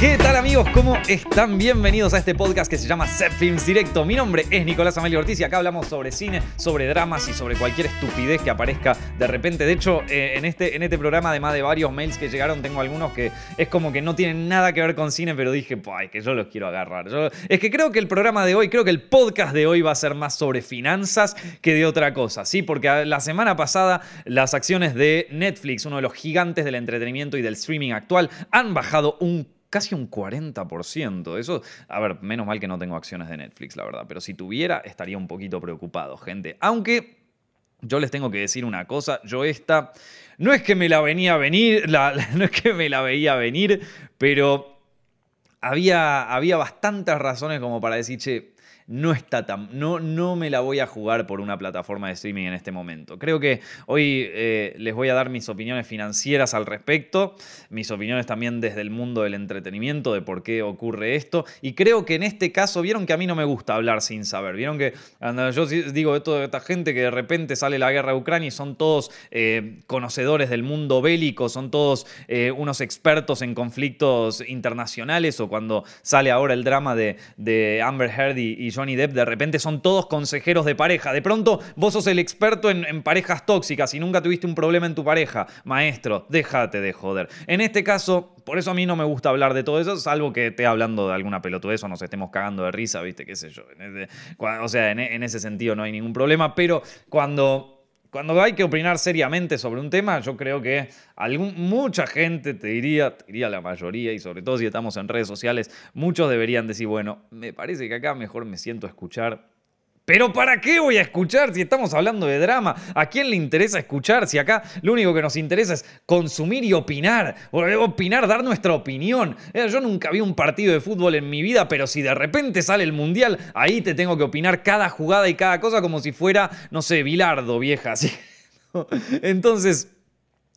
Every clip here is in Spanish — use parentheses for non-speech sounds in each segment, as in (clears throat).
¿Qué tal amigos? ¿Cómo están? Bienvenidos a este podcast que se llama Set Films Directo. Mi nombre es Nicolás Amelio Ortiz y acá hablamos sobre cine, sobre dramas y sobre cualquier estupidez que aparezca de repente. De hecho, eh, en, este, en este programa, además de varios mails que llegaron, tengo algunos que es como que no tienen nada que ver con cine, pero dije, ay, que yo los quiero agarrar. es que creo que el programa de hoy, creo que el podcast de hoy va a ser más sobre finanzas que de otra cosa, ¿sí? Porque la semana pasada las acciones de Netflix, uno de los gigantes del entretenimiento y del streaming actual, han bajado un casi un 40%. Eso, a ver, menos mal que no tengo acciones de Netflix, la verdad, pero si tuviera estaría un poquito preocupado, gente. Aunque yo les tengo que decir una cosa, yo esta no es que me la venía a venir, (laughs) no es que me la veía venir, pero había, había bastantes razones como para decir, che, no está tan. No, no me la voy a jugar por una plataforma de streaming en este momento. Creo que hoy eh, les voy a dar mis opiniones financieras al respecto, mis opiniones también desde el mundo del entretenimiento, de por qué ocurre esto. Y creo que en este caso, vieron que a mí no me gusta hablar sin saber. Vieron que yo digo de toda esta gente que de repente sale la guerra de Ucrania y son todos eh, conocedores del mundo bélico, son todos eh, unos expertos en conflictos internacionales, o cuando sale ahora el drama de, de Amber Heard y, y Johnny Depp, de repente son todos consejeros de pareja. De pronto vos sos el experto en, parejas tóxicas y nunca tuviste un problema en tu pareja. Maestro, déjate de joder. En este caso, por eso a mí no me gusta hablar de todo eso, salvo que esté hablando de alguna pelotudez o nos estemos cagando de risa, ¿viste? ¿Qué sé yo? o sea, en ese sentido no hay ningún problema, pero cuando cuando hay que opinar seriamente sobre un tema, yo creo que algún, mucha gente, te diría, te diría la mayoría, y sobre todo si estamos en redes sociales, muchos deberían decir, bueno, me parece que acá mejor me siento a escuchar pero ¿para qué voy a escuchar si estamos hablando de drama? ¿A quién le interesa escuchar si acá lo único que nos interesa es consumir y opinar? Opinar, dar nuestra opinión. Eh, yo nunca vi un partido de fútbol en mi vida, pero si de repente sale el mundial, ahí te tengo que opinar cada jugada y cada cosa como si fuera, no sé, Bilardo, vieja. (laughs) Entonces...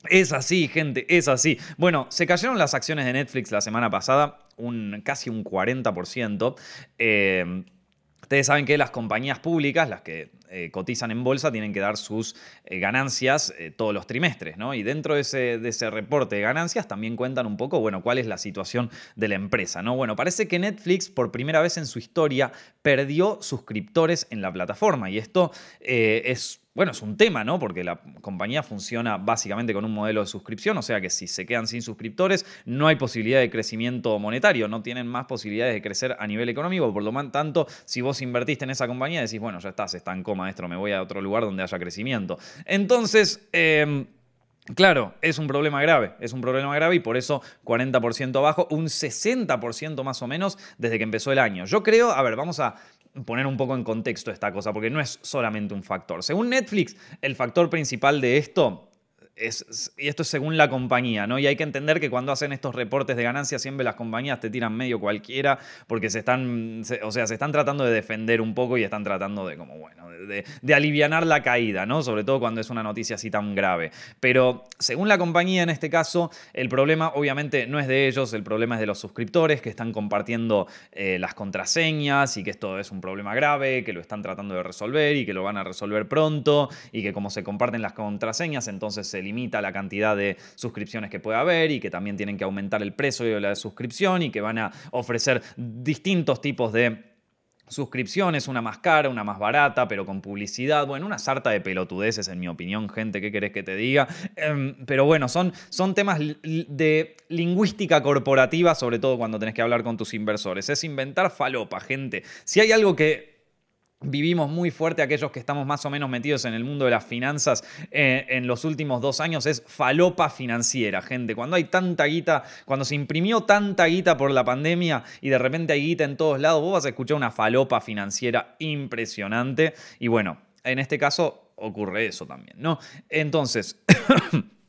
Es así, gente, es así. Bueno, se cayeron las acciones de Netflix la semana pasada, casi un 40%. Eh, Ustedes saben que las compañías públicas, las que eh, cotizan en bolsa, tienen que dar sus eh, ganancias eh, todos los trimestres, ¿no? Y dentro de ese, de ese, reporte de ganancias también cuentan un poco, bueno, cuál es la situación de la empresa, ¿no? Bueno, parece que Netflix por primera vez en su historia perdió suscriptores en la plataforma y esto es bueno, es un tema, ¿no? Porque la compañía funciona básicamente con un modelo de suscripción, o sea que si se quedan sin suscriptores, no hay posibilidad de crecimiento monetario, no tienen más posibilidades de crecer a nivel económico. Por lo tanto, si vos invertiste en esa compañía, decís, bueno, ya está, se estancó, maestro, me voy a otro lugar donde haya crecimiento. Entonces, eh, Claro, es un problema grave, es un problema grave y por eso 40% abajo, un 60% más o menos desde que empezó el año. Yo creo, a ver, vamos a poner un poco en contexto esta cosa, porque no es solamente un factor. Según Netflix, el factor principal de esto y esto es según la compañía, ¿no? Y hay que entender que cuando hacen estos reportes de ganancias, siempre las compañías te tiran medio cualquiera, porque se están, o sea, se están tratando de defender un poco y están tratando de, como, bueno, de, de la caída, ¿no? Sobre todo cuando es una noticia así tan grave. Pero según la compañía en este caso, el problema obviamente no es de ellos, el problema es de los suscriptores que están compartiendo eh, las contraseñas y que esto es un problema grave, que lo están tratando de resolver y que lo van a resolver pronto y que como se comparten las contraseñas, entonces se limita la cantidad de suscripciones que puede haber y que también tienen que aumentar el precio de la suscripción y que van a ofrecer distintos tipos de suscripciones, una más cara, una más barata, pero con publicidad. Bueno, una sarta de pelotudeces, en mi opinión, gente, ¿qué querés que te diga? Em, pero bueno, son, son temas de lingüística corporativa, sobre todo cuando tenés que hablar con tus inversores. Es inventar falopa, gente. Si hay algo que vivimos muy fuerte aquellos que estamos más o menos metidos en el mundo de las finanzas eh, en los últimos dos años es falopa financiera, gente. Cuando hay tanta guita, cuando se imprimió tanta guita por la pandemia y de repente hay guita en todos lados, vos vas a escuchar una falopa financiera impresionante. Y bueno, en este caso ocurre eso también, ¿no? Entonces... (coughs)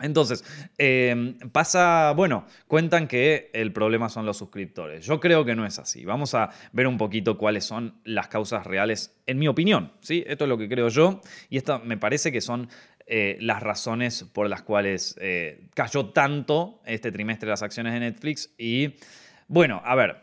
Entonces, em, pasa, bueno, cuentan que el problema son los suscriptores. Yo creo que no es así. Vamos a ver un poquito cuáles son las causas reales, en mi opinión. ¿sí? Esto es lo que creo yo y esto me parece que son eh, las razones por las cuales eh, cayó tanto este trimestre las acciones de Netflix. Y bueno, a ver,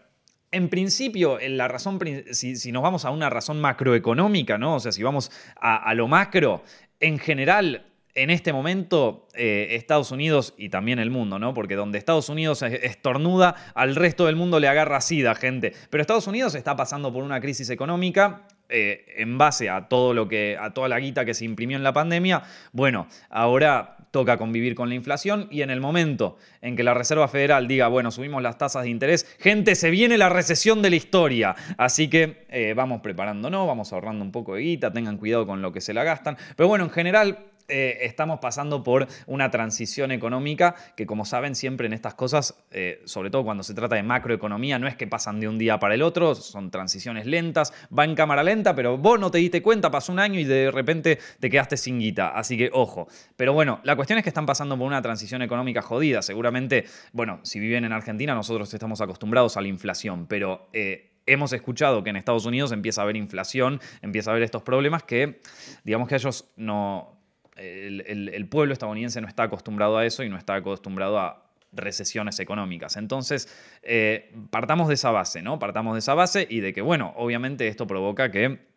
en principio, la razón, si, nos vamos a una razón macroeconómica, ¿no? O sea, si vamos a lo macro, en general en este momento eh, Estados Unidos y también el mundo, ¿no? Porque donde Estados Unidos estornuda, al resto del mundo le agarra sida, gente. Pero Estados Unidos está pasando por una crisis económica eh, en base a todo lo que, a toda la guita que se imprimió en la pandemia. Bueno, ahora toca convivir con la inflación y en el momento en que la Reserva Federal diga, bueno, subimos las tasas de interés, gente, se viene la recesión de la historia. Así que eh, vamos preparándonos, vamos ahorrando un poco de guita, tengan cuidado con lo que se la gastan. Pero bueno, en general eh, estamos pasando por una transición económica que, como saben, siempre en estas cosas, eh, sobre todo cuando se trata de macroeconomía, no es que pasan de un día para el otro, son transiciones lentas, va en cámara lenta, pero vos no te diste cuenta, pasó un año y de repente te quedaste sin guita. Así que, ojo. Pero bueno, la cuestión es que están pasando por una transición económica jodida. Seguramente, bueno, si viven en Argentina, nosotros estamos acostumbrados a la inflación, pero... Eh, hemos escuchado que en Estados Unidos empieza a haber inflación, empieza a haber estos problemas que, digamos que ellos no, el, pueblo estadounidense no está acostumbrado a eso y no está acostumbrado a recesiones económicas. Entonces, eh, partamos de esa base, ¿no? Partamos de esa base y de que, bueno, obviamente esto provoca que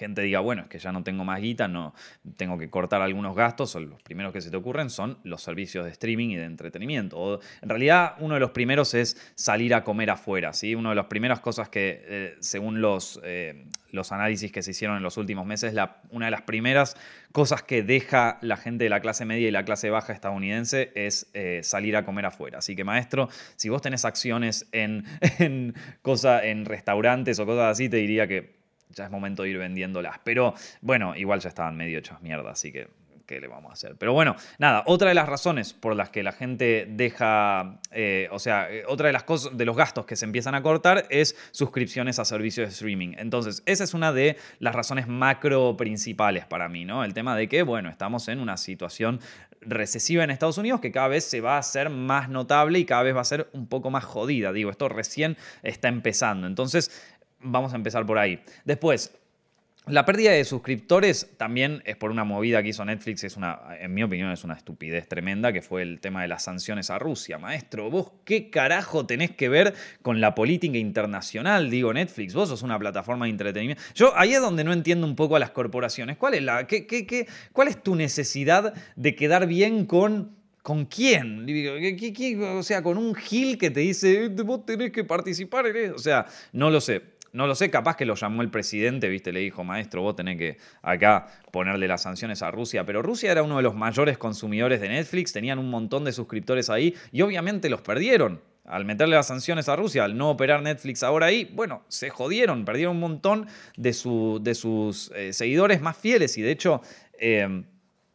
gente diga, bueno, es que ya no tengo más guita, no tengo que cortar algunos gastos, o los primeros que se te ocurren son los servicios de streaming y de entretenimiento. en realidad, uno de los primeros es salir a comer afuera, ¿sí? Una de las primeras cosas que, eh, según los, eh, los análisis que se hicieron en los últimos meses, la, una de las primeras cosas que deja la gente de la clase media y la clase baja estadounidense es eh, salir a comer afuera. Así que, maestro, si vos tenés acciones en, (laughs) en, en restaurantes o cosas así, te diría que ya es momento de ir vendiéndolas. Pero bueno, igual ya estaban medio hechas mierda, así que ¿qué le vamos a hacer? Pero bueno, nada, otra de las razones por las que la gente deja, eh, o sea, eh, otra de las cosas, de los gastos que se empiezan a cortar es suscripciones a servicios de streaming. Entonces, esa es una de las razones macro principales para mí, ¿no? El tema de que, bueno, estamos en una situación recesiva en Estados Unidos que cada vez se va a hacer más notable y cada vez va a ser un poco más jodida. Digo, esto recién está empezando. Entonces, Vamos a empezar por ahí. Después, la pérdida de suscriptores también es por una movida que hizo Netflix, es una, en mi opinión es una estupidez tremenda, que fue el tema de las sanciones a Rusia. Maestro, vos qué carajo tenés que ver con la política internacional, digo Netflix, vos sos una plataforma de entretenimiento. Yo ahí es donde no entiendo un poco a las corporaciones. ¿Cuál es, la, qué, qué, cuál es tu necesidad de quedar bien con... ¿Con quién? O sea, con un Gil que te dice, vos tenés que participar en eso. O sea, no lo sé. No lo sé, capaz que lo llamó el presidente, viste, le dijo, maestro, vos tenés que acá ponerle las sanciones a Rusia. Pero Rusia era uno de los mayores consumidores de Netflix, tenían un montón de suscriptores ahí y obviamente los perdieron. Al meterle las sanciones a Rusia, al no operar Netflix ahora ahí, bueno, se jodieron, perdieron un montón de, de sus eh, seguidores más fieles y de hecho... Eh,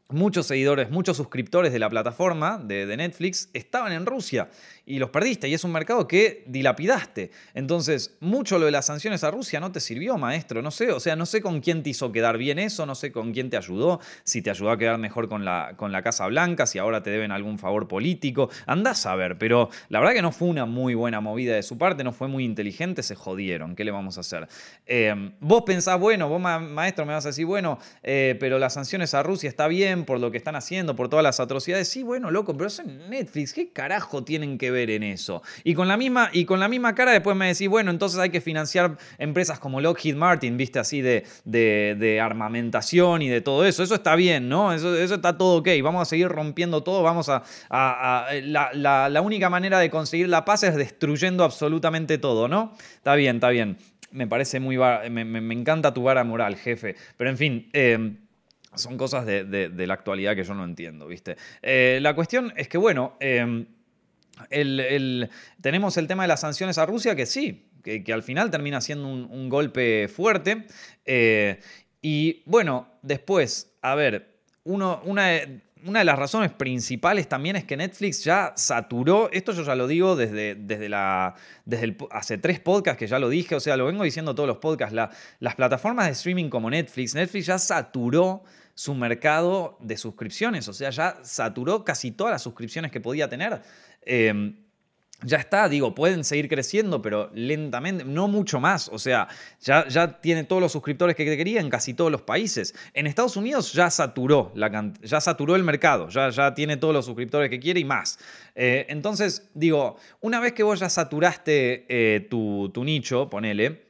muchos seguidores, muchos suscriptores de la plataforma de, Netflix estaban en Rusia y los perdiste y es un mercado que dilapidaste. Entonces, mucho lo de las sanciones a Rusia no te sirvió, maestro, no sé, o sea, no sé con quién te hizo quedar bien eso, no sé con quién te ayudó, si te ayudó a quedar mejor con la, con la Casa Blanca, si ahora te deben algún favor político, andás a ver, pero la verdad que no fue una muy buena movida de su parte, no fue muy inteligente, se jodieron, ¿qué le vamos a hacer? Em, vos pensás, bueno, vos maestro me vas a decir, bueno, eh, pero las sanciones a Rusia está bien por lo que están haciendo, por todas las atrocidades, sí, bueno, loco, pero son Netflix, ¿qué carajo tienen que ver? En eso. Y con la misma, y con la misma cara después me decís, bueno, entonces hay que financiar empresas como Lockheed Martin, viste, así de, de, armamentación y de todo eso. Eso está bien, ¿no? Eso, eso está todo ok. Vamos a seguir rompiendo todo. Vamos a... la, la, única manera de conseguir la paz es destruyendo absolutamente todo, ¿no? Está bien, está bien. Me parece muy... Me, me, encanta tu vara moral, jefe. Pero en fin... Eh, son cosas de, de, la actualidad que yo no entiendo, ¿viste? Eh, la cuestión es que, bueno, eh, tenemos el tema de las sanciones a Rusia, que sí, que, al final termina siendo un, golpe fuerte. Eh, y bueno, después, a ver, una, de las razones principales también es que Netflix ya saturó, esto yo ya lo digo desde, desde, la, desde hace tres podcasts que ya lo dije, o sea, lo vengo diciendo todos los podcasts, las plataformas de streaming como Netflix, Netflix ya saturó su mercado de suscripciones, o sea, ya saturó casi todas las suscripciones que podía tener. Em, ya está, digo, pueden seguir creciendo, pero lentamente, no mucho más. O sea, ya, ya tiene todos los suscriptores que quería en casi todos los países. En Estados Unidos ya saturó, la, ya saturó el mercado, ya, ya tiene todos los suscriptores que quiere y más. Eh, entonces, digo, una vez que vos ya saturaste eh, tu, nicho, ponele,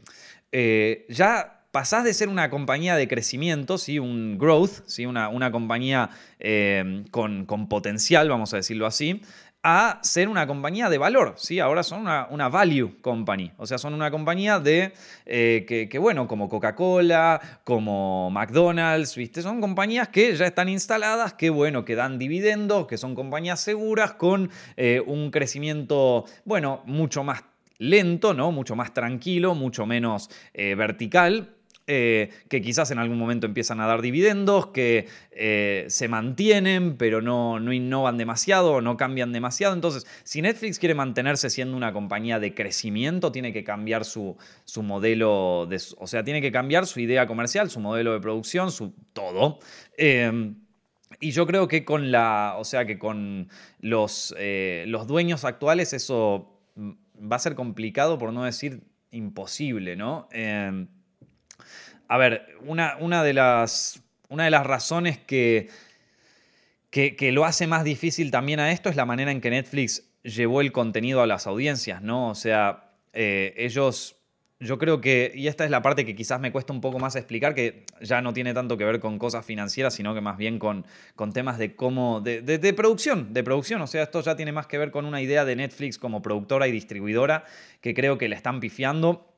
eh, ya pasás de ser una compañía de crecimiento, ¿sí? un growth, ¿sí? una, una compañía eh, con, con potencial, vamos a decirlo así, a ser una compañía de valor, ¿sí? Ahora son una, value company, o sea, son una compañía de, eh, que, bueno, como Coca-Cola, como McDonald's, ¿viste? Son compañías que ya están instaladas, que bueno, que dan dividendos, que son compañías seguras con eh, un crecimiento, bueno, mucho más lento, ¿no? Mucho más tranquilo, mucho menos eh, vertical, eh, que quizás en algún momento empiezan a dar dividendos, que eh, se mantienen, pero no, no innovan demasiado, no cambian demasiado. Entonces, si Netflix quiere mantenerse siendo una compañía de crecimiento, tiene que cambiar su, su modelo, de, o sea, tiene que cambiar su idea comercial, su modelo de producción, su todo. Em, y yo creo que con la, o sea, que con los, eh, los dueños actuales eso va a ser complicado, por no decir imposible, ¿no? Em, a ver, una, una, de, las, una de las razones que, que, lo hace más difícil también a esto es la manera en que Netflix llevó el contenido a las audiencias, ¿no? O sea, eh, ellos, yo creo que, y esta es la parte que quizás me cuesta un poco más explicar, que ya no tiene tanto que ver con cosas financieras, sino que más bien con, con temas de cómo, de, de, producción, de producción, o sea, esto ya tiene más que ver con una idea de Netflix como productora y distribuidora que creo que le están pifiando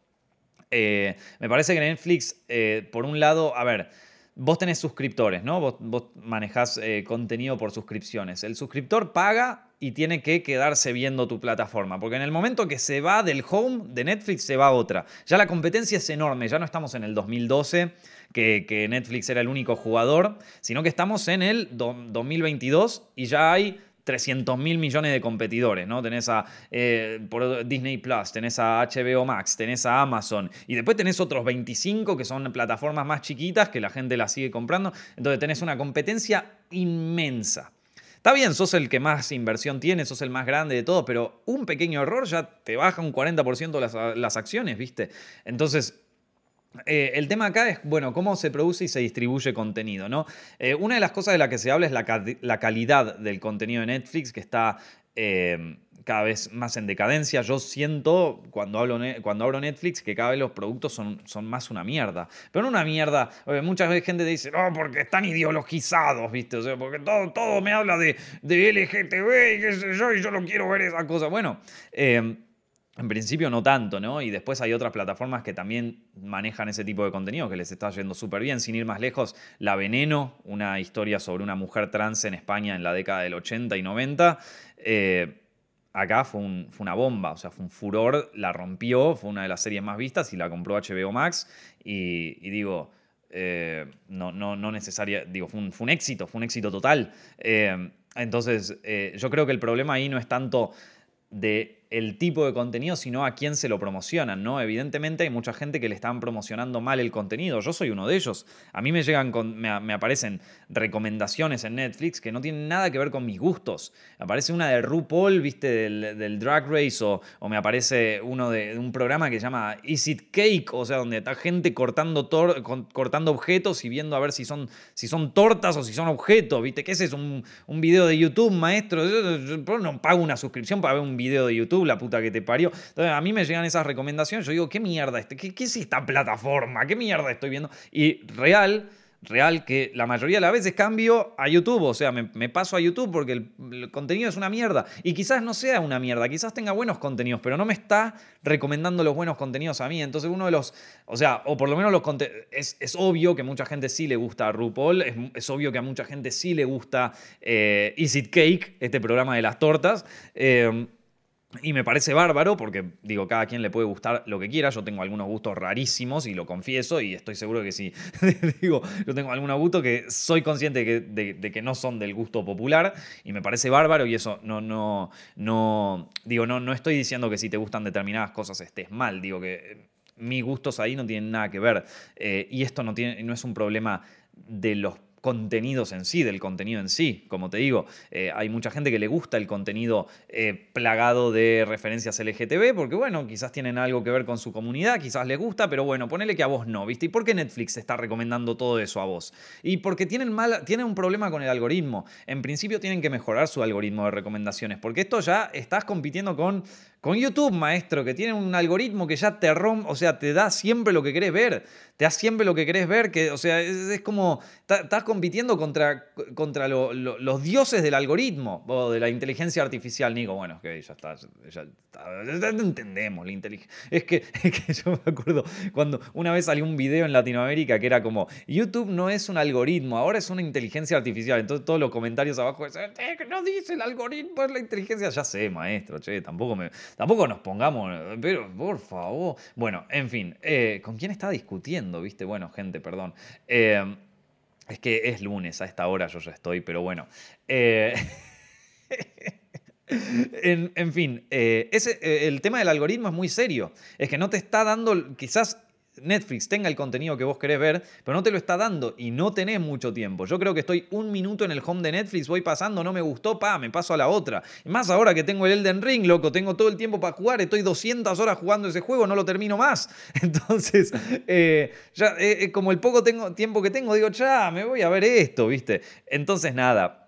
eh, me parece que Netflix, eh, por un lado, a ver, vos tenés suscriptores, ¿no? Vos, vos manejás eh, contenido por suscripciones. El suscriptor paga y tiene que quedarse viendo tu plataforma, porque en el momento que se va del home de Netflix, se va a otra. Ya la competencia es enorme, ya no estamos en el 2012, que, que Netflix era el único jugador, sino que estamos en el 2022 y ya hay 300 mil millones de competidores, ¿no? Tenés a eh, Disney Plus, tenés a HBO Max, tenés a Amazon y después tenés otros 25 que son plataformas más chiquitas que la gente las sigue comprando. Entonces tenés una competencia inmensa. Está bien, sos el que más inversión tiene, sos el más grande de todo, pero un pequeño error ya te baja un 40% las, las acciones, ¿viste? Entonces, eh, el tema acá es, bueno, cómo se produce y se distribuye contenido, ¿no? Eh, una de las cosas de las que se habla es la, calidad del contenido de Netflix, que está eh, cada vez más en decadencia. Yo siento, cuando hablo, cuando abro Netflix, que cada vez los productos son, son más una mierda. Pero no una mierda, muchas veces gente dice, no, porque están ideologizados, ¿viste? O sea, porque todo, todo me habla de, de LGTB y qué sé yo, y yo no quiero ver esa cosa. Bueno, en principio no tanto, ¿no? Y después hay otras plataformas que también manejan ese tipo de contenido que les está yendo súper bien. Sin ir más lejos, La Veneno, una historia sobre una mujer trans en España en la década del 80 y 90. Eh, acá fue, una bomba, o sea, fue un furor, la rompió, fue una de las series más vistas y la compró HBO Max. Y, digo, eh, no, no, no necesaria, digo, fue un, éxito, fue un éxito total. Eh, entonces, yo creo que el problema ahí no es tanto de el tipo de contenido, sino a quién se lo promocionan, ¿no? Evidentemente hay mucha gente que le están promocionando mal el contenido. Yo soy uno de ellos. A mí me llegan con, me, aparecen recomendaciones en Netflix que no tienen nada que ver con mis gustos. Aparece una de RuPaul, viste, del, Drag Race, o, o, me aparece uno de, un programa que se llama Is It Cake, o sea, donde está gente cortando, cortando objetos y viendo a ver si son, si son tortas o si son objetos, viste. ¿Qué es eso? Un, un video de YouTube, maestro. yo no pago una suscripción para ver un video de YouTube la puta que te parió. Entonces, a mí me llegan esas recomendaciones, yo digo, ¿qué mierda? Este? ¿Qué, ¿Qué es esta plataforma? ¿Qué mierda estoy viendo? Y real real que la mayoría de las veces cambio a YouTube, o sea, me, paso a YouTube porque el, contenido es una mierda. Y quizás no sea una mierda, quizás tenga buenos contenidos, pero no me está recomendando los buenos contenidos a mí. Entonces uno de los, o sea, o por lo menos los es, es obvio que a mucha gente sí le gusta RuPaul, es, es obvio que a mucha gente sí le gusta eh, Is It Cake, este programa de las tortas. Eh, y me parece bárbaro porque, digo, cada quien le puede gustar lo que quiera. Yo tengo algunos gustos rarísimos y lo confieso y estoy seguro que sí. (laughs) digo, yo tengo algunos gustos que soy consciente de que, no son del gusto popular y me parece bárbaro y eso no, no, no, digo, no, no estoy diciendo que si te gustan determinadas cosas estés mal. Digo que mis gustos ahí no tienen nada que ver. Eh, y esto no, tiene, no es un problema de los contenidos en sí, del contenido en sí. Como te digo, eh, hay mucha gente que le gusta el contenido eh, plagado de referencias LGTB, porque bueno, quizás tienen algo que ver con su comunidad, quizás les gusta, pero bueno, ponele que a vos no, ¿viste? ¿Y por qué Netflix está recomendando todo eso a vos? Y porque tienen, mal, tienen un problema con el algoritmo. En principio tienen que mejorar su algoritmo de recomendaciones, porque esto ya estás compitiendo con Con YouTube, maestro, que tiene un algoritmo que ya te rompe, o sea, te da siempre lo que querés ver te das siempre lo que querés ver, que, o sea, es, como, estás compitiendo contra, contra los dioses del algoritmo o de la inteligencia artificial, Nico. Bueno, que ya está, ya, entendemos la inteligencia. (laughs) Es que, yo me acuerdo cuando una vez salió un video en Latinoamérica que era como, YouTube no es un algoritmo, ahora es una inteligencia artificial. Entonces todos los comentarios abajo decían, eh, no dice el algoritmo, es la inteligencia. Ya sé, maestro, che, tampoco, me, tampoco nos pongamos, pero por favor. Bueno, en fin, eh, ¿con quién está discutiendo? ¿viste? Bueno, gente, perdón. Eh, es que es lunes, a esta hora yo ya estoy, pero bueno. Eh, (laughs) en, fin, eh, ese, el tema del algoritmo es muy serio. Es que no te está dando, quizás Netflix tenga el contenido que vos querés ver, pero no te lo está dando y no tenés mucho tiempo. Yo creo que estoy un minuto en el home de Netflix, voy pasando, no me gustó, pa, me paso a la otra. Más ahora que tengo el Elden Ring, loco, tengo todo el tiempo para jugar, estoy 200 horas jugando ese juego, no lo termino más. (laughs) Entonces, eh, ya eh, eh, como el poco tengo, tiempo que tengo, digo, ya, me voy a ver esto, ¿viste? Entonces, nada.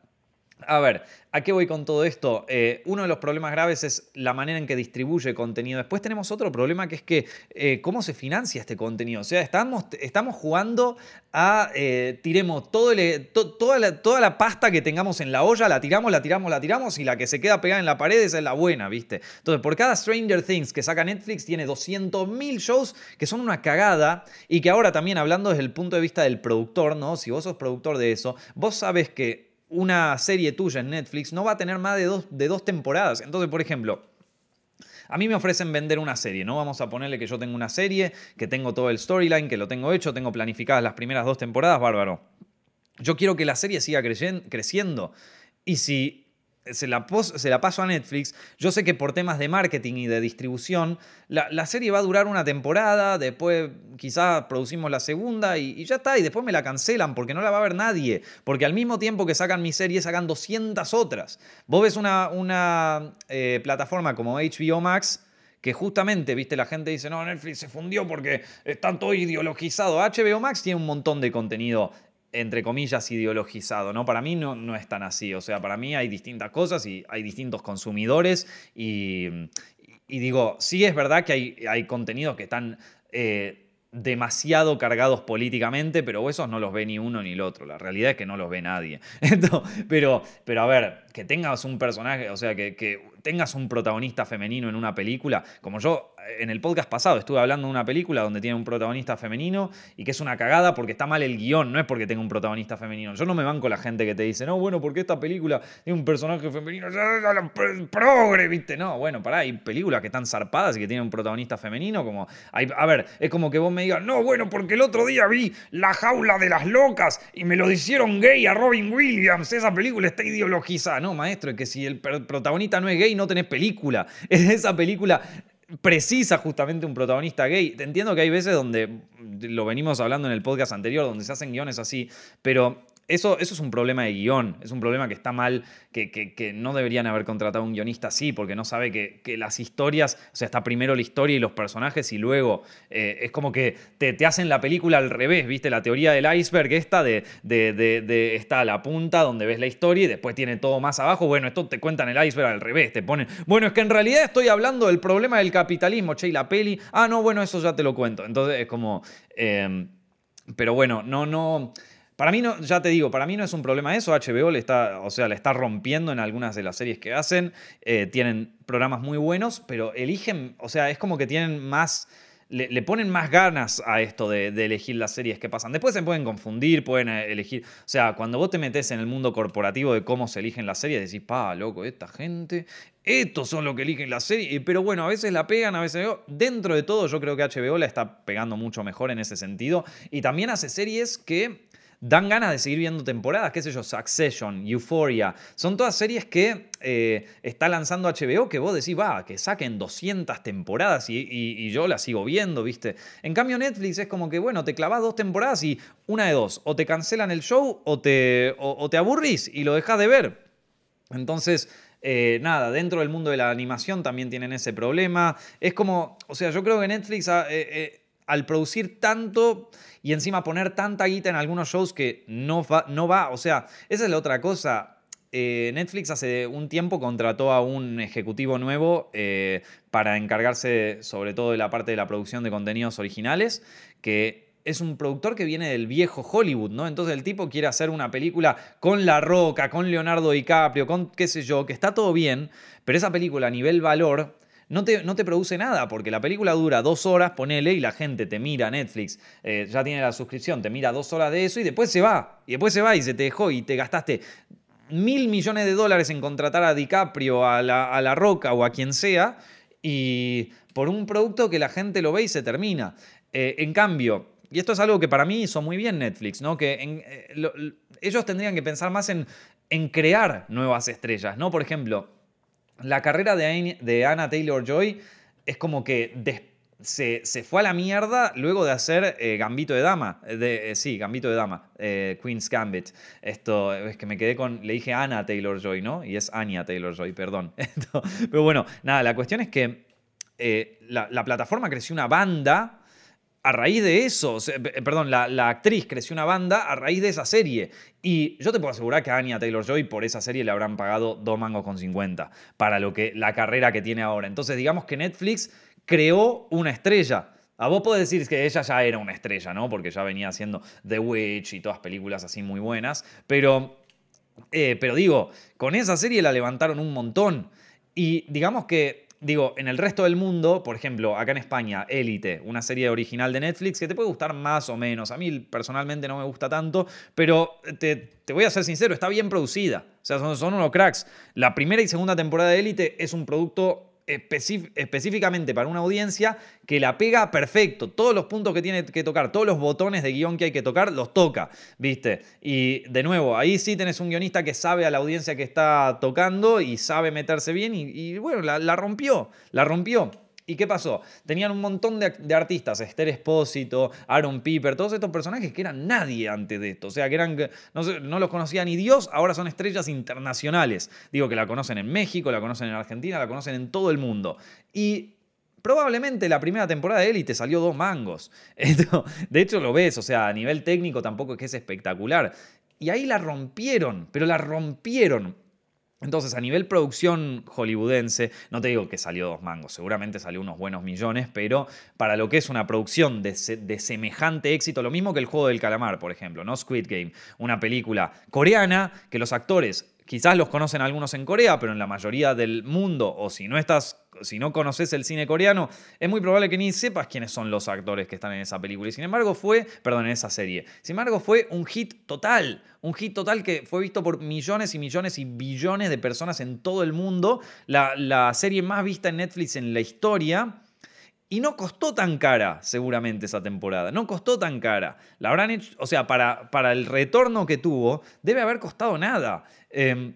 A ver, ¿A qué voy con todo esto? Eh, uno de los problemas graves es la manera en que distribuye contenido. Después tenemos otro problema que es que eh, cómo se financia este contenido. O sea, estamos, estamos jugando a eh, tiremos todo toda, la, toda la pasta que tengamos en la olla, la tiramos, la tiramos, la tiramos y la que se queda pegada en la pared es la buena, ¿viste? Entonces, por cada Stranger Things que saca Netflix tiene 200.000 shows que son una cagada y que ahora también hablando desde el punto de vista del productor, ¿no? Si vos sos productor de eso, vos sabes que una serie tuya en Netflix no va a tener más de dos, de dos temporadas. Entonces, por ejemplo, a mí me ofrecen vender una serie, ¿no? Vamos a ponerle que yo tengo una serie, que tengo todo el storyline, que lo tengo hecho, tengo planificadas las primeras dos temporadas, bárbaro. Yo quiero que la serie siga creciendo. Y si se la, se la, paso a Netflix, yo sé que por temas de marketing y de distribución, la, serie va a durar una temporada, después quizás producimos la segunda y, ya está, y después me la cancelan porque no la va a ver nadie, porque al mismo tiempo que sacan mi serie, sacan 200 otras. Vos ves una, una eh, plataforma como HBO Max, que justamente, viste, la gente dice, no, Netflix se fundió porque está todo ideologizado. HBO Max tiene un montón de contenido entre comillas, ideologizado, ¿no? Para mí no, no es tan así, o sea, para mí hay distintas cosas y hay distintos consumidores y, digo, sí es verdad que hay, hay contenidos que están... Eh, demasiado cargados políticamente, pero esos no los ve ni uno ni el otro. La realidad es que no los ve nadie. (laughs) pero, pero a ver, que tengas un personaje, o sea, que tengas un protagonista femenino en una película, como yo en el podcast pasado estuve hablando de una película donde tiene un protagonista femenino y que es una cagada porque está mal el guion, no es porque tenga un protagonista femenino. Yo no me banco la gente que te dice, no, bueno, porque esta película tiene un personaje femenino, progre, ¿viste? No, bueno, pará, hay películas que están zarpadas y que tienen un protagonista femenino, como, a ver, es como que vos me digas, no, bueno, porque el otro día vi La jaula de las locas y me lo hicieron gay a Robin Williams, esa película está ideologizada. No, maestro, es que si el protagonista no es gay, no tenés película. (laughs) Esa película precisa justamente un protagonista gay. Entiendo que hay veces donde, lo venimos hablando en el podcast anterior, donde se hacen guiones así, pero eso, eso, es un problema de guion, es un problema que está mal, que, que, no deberían haber contratado un guionista así, porque no sabe que, que, las historias, o sea, está primero la historia y los personajes y luego eh, es como que te, te, hacen la película al revés, ¿viste? La teoría del iceberg esta de, de, de, está a la punta donde ves la historia y después tiene todo más abajo, bueno, esto te cuentan el iceberg al revés, te ponen, bueno, es que en realidad estoy hablando del problema del capitalismo, che, y la peli, ah, no, bueno, eso ya te lo cuento, entonces es como... Eh, pero bueno, no, no... Para mí no, ya te digo, para mí no es un problema eso. HBO le está, o sea, le está rompiendo en algunas de las series que hacen. Eh, tienen programas muy buenos, pero eligen, o sea, es como que tienen más. Le, ponen más ganas a esto de, elegir las series que pasan. Después se pueden confundir, pueden eh, elegir. O sea, cuando vos te metes en el mundo corporativo de cómo se eligen las series, decís, pa, loco, esta gente, estos son los que eligen las series. Pero bueno, a veces la pegan, a veces. Dentro de todo, yo creo que HBO la está pegando mucho mejor en ese sentido. Y también hace series que dan ganas de seguir viendo temporadas, qué sé yo, Succession, Euphoria, son todas series que eh, está lanzando HBO que vos decís, va, que saquen 200 temporadas y, yo las sigo viendo, ¿viste? En cambio Netflix es como que, bueno, te clavas dos temporadas y una de dos, o te cancelan el show o te, aburrís y lo dejas de ver. Entonces... Eh, nada, dentro del mundo de la animación también tienen ese problema. Es como, o sea, yo creo que Netflix eh, al producir tanto y encima poner tanta guita en algunos shows que no va, no va, o sea, esa es la otra cosa. eh, Netflix hace un tiempo contrató a un ejecutivo nuevo eh, para encargarse sobre todo de la parte de la producción de contenidos originales, que es un productor que viene del viejo Hollywood, ¿no? Entonces el tipo quiere hacer una película con La Roca, con Leonardo DiCaprio, con qué sé yo, que está todo bien, pero esa película a nivel valor no te, no te, produce nada, porque la película dura dos horas, ponele, y la gente te mira Netflix, eh, ya tiene la suscripción, te mira dos horas de eso y después se va. Y después se va y se te dejó y te gastaste mil millones de dólares en contratar a DiCaprio, a la, Roca o a quien sea, y por un producto que la gente lo ve y se termina. Eh, en cambio, y esto es algo que para mí hizo muy bien Netflix, ¿no? Que eh, ellos tendrían que pensar más en, en, crear nuevas estrellas, ¿no? Por ejemplo, la carrera de, Anna Taylor Joy es como que se, fue a la mierda luego de hacer eh, Gambito de Dama. De, eh, sí, Gambito de Dama, eh, Queen's Gambit. Esto es que me quedé con. Le dije Anna Taylor Joy, ¿no? Y es Anya Taylor Joy, perdón. (laughs) pero bueno, nada, la cuestión es que la, plataforma creció una banda. A raíz de eso, perdón, la, la, actriz creció una banda a raíz de esa serie. Y yo te puedo asegurar que a Anya Taylor Joy por esa serie le habrán pagado dos mangos con 50 para lo que, la carrera que tiene ahora. Entonces, digamos que Netflix creó una estrella. A vos podés decir que ella ya era una estrella, ¿no? Porque ya venía haciendo The Witch y todas películas así muy buenas. Pero, eh, pero digo, con esa serie la levantaron un montón. Y digamos que, digo, en el resto del mundo, por ejemplo, acá en España, Élite, una serie original de Netflix que te puede gustar más o menos. A mí personalmente no me gusta tanto, pero te, voy a ser sincero, está bien producida. O sea, son, son unos cracks. La primera y segunda temporada de Élite es un producto específicamente para una audiencia que la pega perfecto. Todos los puntos que tiene que tocar, todos los botones de guion que hay que tocar, los toca, ¿viste? Y de nuevo, ahí sí tenés un guionista que sabe a la audiencia que está tocando y sabe meterse bien y, bueno, la rompió, la rompió. ¿Y qué pasó? Tenían un montón de, artistas, Esther Espósito, Aaron Piper, todos estos personajes que eran nadie antes de esto. O sea, que eran, no, no los conocía ni Dios, ahora son estrellas internacionales. Digo que la conocen en México, la conocen en Argentina, la conocen en todo el mundo. Y probablemente la primera temporada de Élite salió dos mangos. (laughs) de hecho, lo ves, o sea, a nivel técnico tampoco es que es espectacular. Y ahí la rompieron, pero la rompieron. Entonces, a nivel producción hollywoodense, no te digo que salió dos mangos, seguramente salió unos buenos millones, pero para lo que es una producción de, semejante éxito, lo mismo que el juego del calamar, por ejemplo, ¿no? Squid Game, una película coreana que los actores quizás los conocen algunos en Corea, pero en la mayoría del mundo, o si no estás, si no conoces el cine coreano, es muy probable que ni sepas quiénes son los actores que están en esa película. Y sin embargo fue, perdón, en esa serie. Sin embargo fue un hit total, un hit total que fue visto por millones y millones y billones de personas en todo el mundo. La, la serie más vista en Netflix en la historia. Y no costó tan cara, seguramente, esa temporada. No costó tan cara. La habrán hecho, o sea, para, para el retorno que tuvo, debe haber costado nada. Em,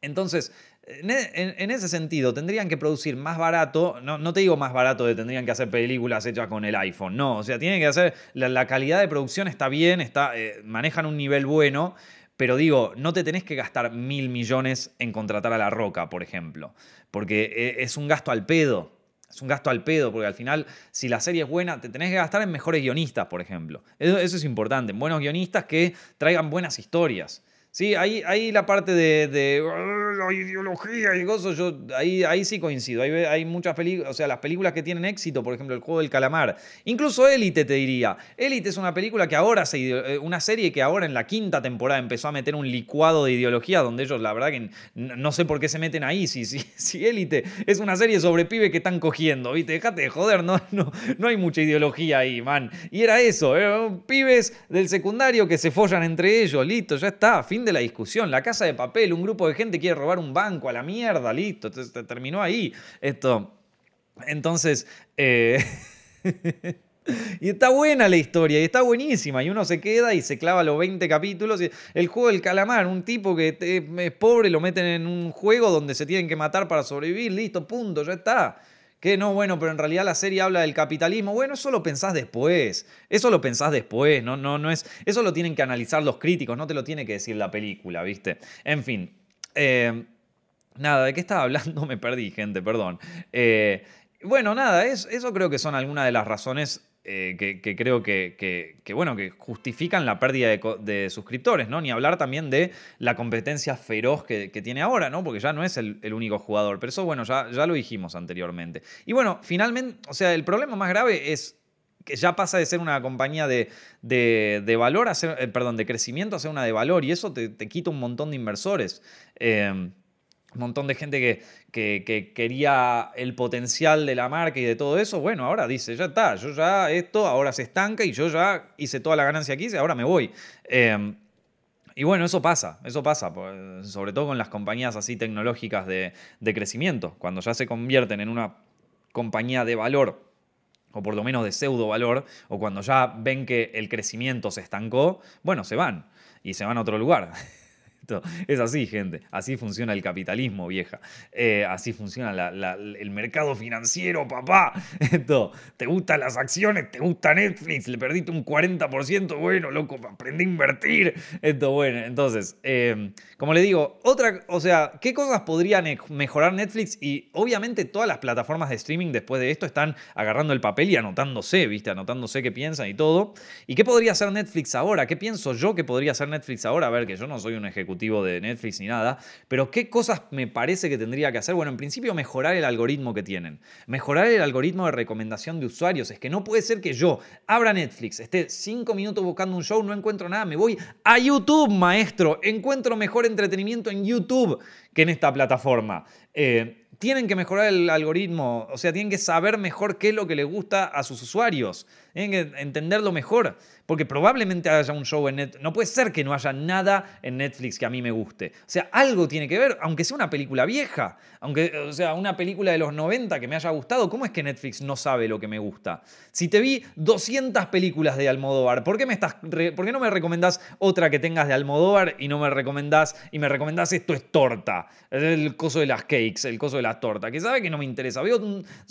entonces, en, ese sentido, tendrían que producir más barato, no, no, te digo más barato de tendrían que hacer películas hechas con el iPhone, no, o sea, tienen que hacer, la, calidad de producción está bien, está, eh, manejan un nivel bueno, pero digo, no te tenés que gastar mil millones en contratar a La Roca, por ejemplo, porque eh, es un gasto al pedo. Es un gasto al pedo, porque al final, si la serie es buena, te tenés que gastar en mejores guionistas, por ejemplo. Eso, es importante, en buenos guionistas que traigan buenas historias. Sí, ahí, ahí la parte de, de la ideología y cosas, yo ahí, ahí sí coincido. Hay, hay muchas películas, o sea, las películas que tienen éxito, por ejemplo, El Juego del Calamar. Incluso Élite, te diría. Élite es una película que ahora, se, eh, una serie que ahora en la quinta temporada empezó a meter un licuado de ideología, donde ellos, la verdad que no sé por qué se meten ahí. Si, si, (laughs) si Élite es una serie sobre pibes que están cogiendo, ¿viste? Déjate de joder, no, no, no hay mucha ideología ahí, man. Y era eso, pibes del secundario que se follan entre ellos, listo, ya está, fin de la discusión. La casa de papel, un grupo de gente quiere robar un banco a la mierda, listo, terminó ahí. Esto. Entonces. Eh, (laughs) y está buena la historia, y está buenísima. Y uno se queda y se clava los 20 capítulos. el juego del calamar, un tipo que es pobre, lo meten en un juego donde se tienen que matar para sobrevivir, listo, punto, ya está. Que no, bueno, pero en realidad la serie habla del capitalismo. Bueno, eso lo pensás después. Eso lo pensás después. No, no, no es. Eso lo tienen que analizar los críticos, no te lo tiene que decir la película, ¿viste? En fin. Eh, nada, ¿de qué estaba hablando? (laughs) Me perdí, gente, perdón. Eh, bueno, nada, es, eso creo que son algunas de las razones eh, que, creo que, bueno, que justifican la pérdida de, suscriptores, ¿no? Ni hablar también de la competencia feroz que, tiene ahora, ¿no? Porque ya no es el, único jugador. Pero eso, bueno, ya, ya lo dijimos anteriormente. Y bueno, finalmente, o sea, el problema más grave es que ya pasa de ser una compañía de, de, valor, a ser, eh, perdón, de crecimiento a ser una de valor, y eso te, quita un montón de inversores. Eh, un montón de gente que, que, quería el potencial de la marca y de todo eso, bueno, ahora dice, ya está, yo ya esto ahora se estanca y yo ya hice toda la ganancia aquí, ahora me voy. Em, y bueno, eso pasa, eso pasa, sobre todo con las compañías así tecnológicas de, de crecimiento, cuando ya se convierten en una compañía de valor o por lo menos de pseudo valor, o cuando ya ven que el crecimiento se estancó, bueno, se van y se van a otro lugar. Es así, gente. Así funciona el capitalismo, vieja. Eh, así funciona el mercado financiero, papá. (laughs) Esto, ¿te gustan las acciones? ¿Te gusta Netflix? ¿Le perdiste un 40%? Bueno, loco, aprendí a invertir. Esto, bueno. Entonces, eh, como le digo, otra, o sea, ¿qué cosas podrían mejorar Netflix? Y obviamente todas las plataformas de streaming después de esto están agarrando el papel y anotándose, ¿viste? Anotándose qué piensan y todo. ¿Y qué podría hacer Netflix ahora? ¿Qué pienso yo que podría hacer Netflix ahora? A ver, que yo no soy un ejecutivo de Netflix ni nada, pero ¿qué cosas me parece que tendría que hacer? Bueno, en principio mejorar el algoritmo que tienen, mejorar el algoritmo de recomendación de usuarios. Es que no puede ser que yo abra Netflix, esté cinco minutos buscando un show, no encuentro nada, me voy a YouTube, maestro, encuentro mejor entretenimiento en YouTube que en esta plataforma. Eh, tienen que mejorar el algoritmo, o sea, tienen que saber mejor qué es lo que les gusta a sus usuarios, tienen que entenderlo mejor. Porque probablemente haya un show en Netflix. No puede ser que no haya nada en Netflix que a mí me guste. O sea, algo tiene que ver, aunque sea una película vieja, aunque o sea una película de los 90 que me haya gustado. ¿Cómo es que Netflix no sabe lo que me gusta? Si te vi 200 películas de Almodóvar, ¿por qué, me estás ¿por qué no me recomendás otra que tengas de Almodóvar y no me recomendás y me recomendás esto es torta? El coso de las cakes, el coso de las tortas, que sabe que no me interesa. Veo,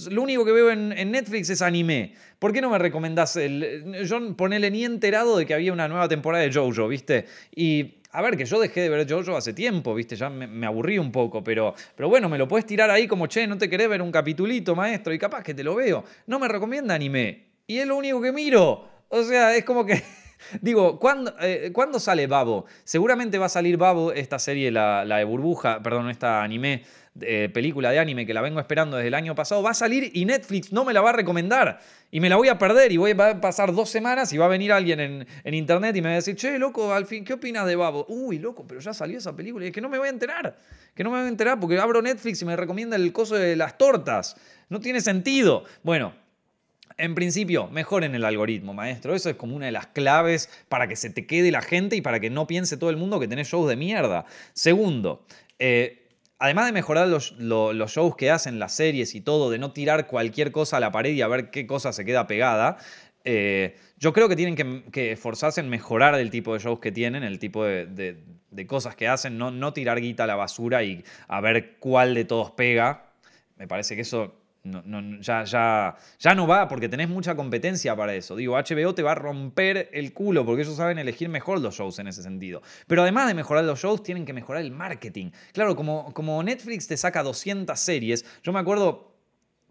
lo único que veo en, en Netflix es anime. ¿Por qué no me recomendás el. John, ponele ni enterado de que había una nueva temporada de JoJo, ¿viste? Y a ver, que yo dejé de ver JoJo hace tiempo, ¿viste? Ya me, aburrí un poco, pero, pero bueno, me lo puedes tirar ahí como, che, no te querés ver un capitulito, maestro, y capaz que te lo veo. No me recomienda anime. Y es lo único que miro. O sea, es como que. (laughs) Digo, eh, ¿cuándo, sale Babo? Seguramente va a salir Babo, esta serie, la, la de Burbuja, perdón, esta anime eh, película de anime que la vengo esperando desde el año pasado, va a salir y Netflix no me la va a recomendar. Y me la voy a perder y voy a pasar dos semanas y va a venir alguien en, internet y me va a decir, che, loco, al fin, ¿qué opinas de Babo? Uy, loco, pero ya salió esa película y es que no me voy a enterar. Que no me voy a enterar porque abro Netflix y me recomienda el coso de las tortas. No tiene sentido. Bueno, en principio, mejoren el algoritmo, maestro. Eso es como una de las claves para que se te quede la gente y para que no piense todo el mundo que tenés shows de mierda. Segundo, eh, además de mejorar los, shows que hacen, las series y todo, de no tirar cualquier cosa a la pared y a ver qué cosa se queda pegada, eh, yo creo que tienen que, esforzarse en mejorar el tipo de shows que tienen, el tipo de, cosas que hacen, no, no tirar guita a la basura y a ver cuál de todos pega. Me parece que eso no, ya, ya, ya no va porque tenés mucha competencia para eso. Digo, HBO te va a romper el culo porque ellos saben elegir mejor los shows en ese sentido. Pero además de mejorar los shows, tienen que mejorar el marketing. Claro, como, como Netflix te saca 200 series, yo me acuerdo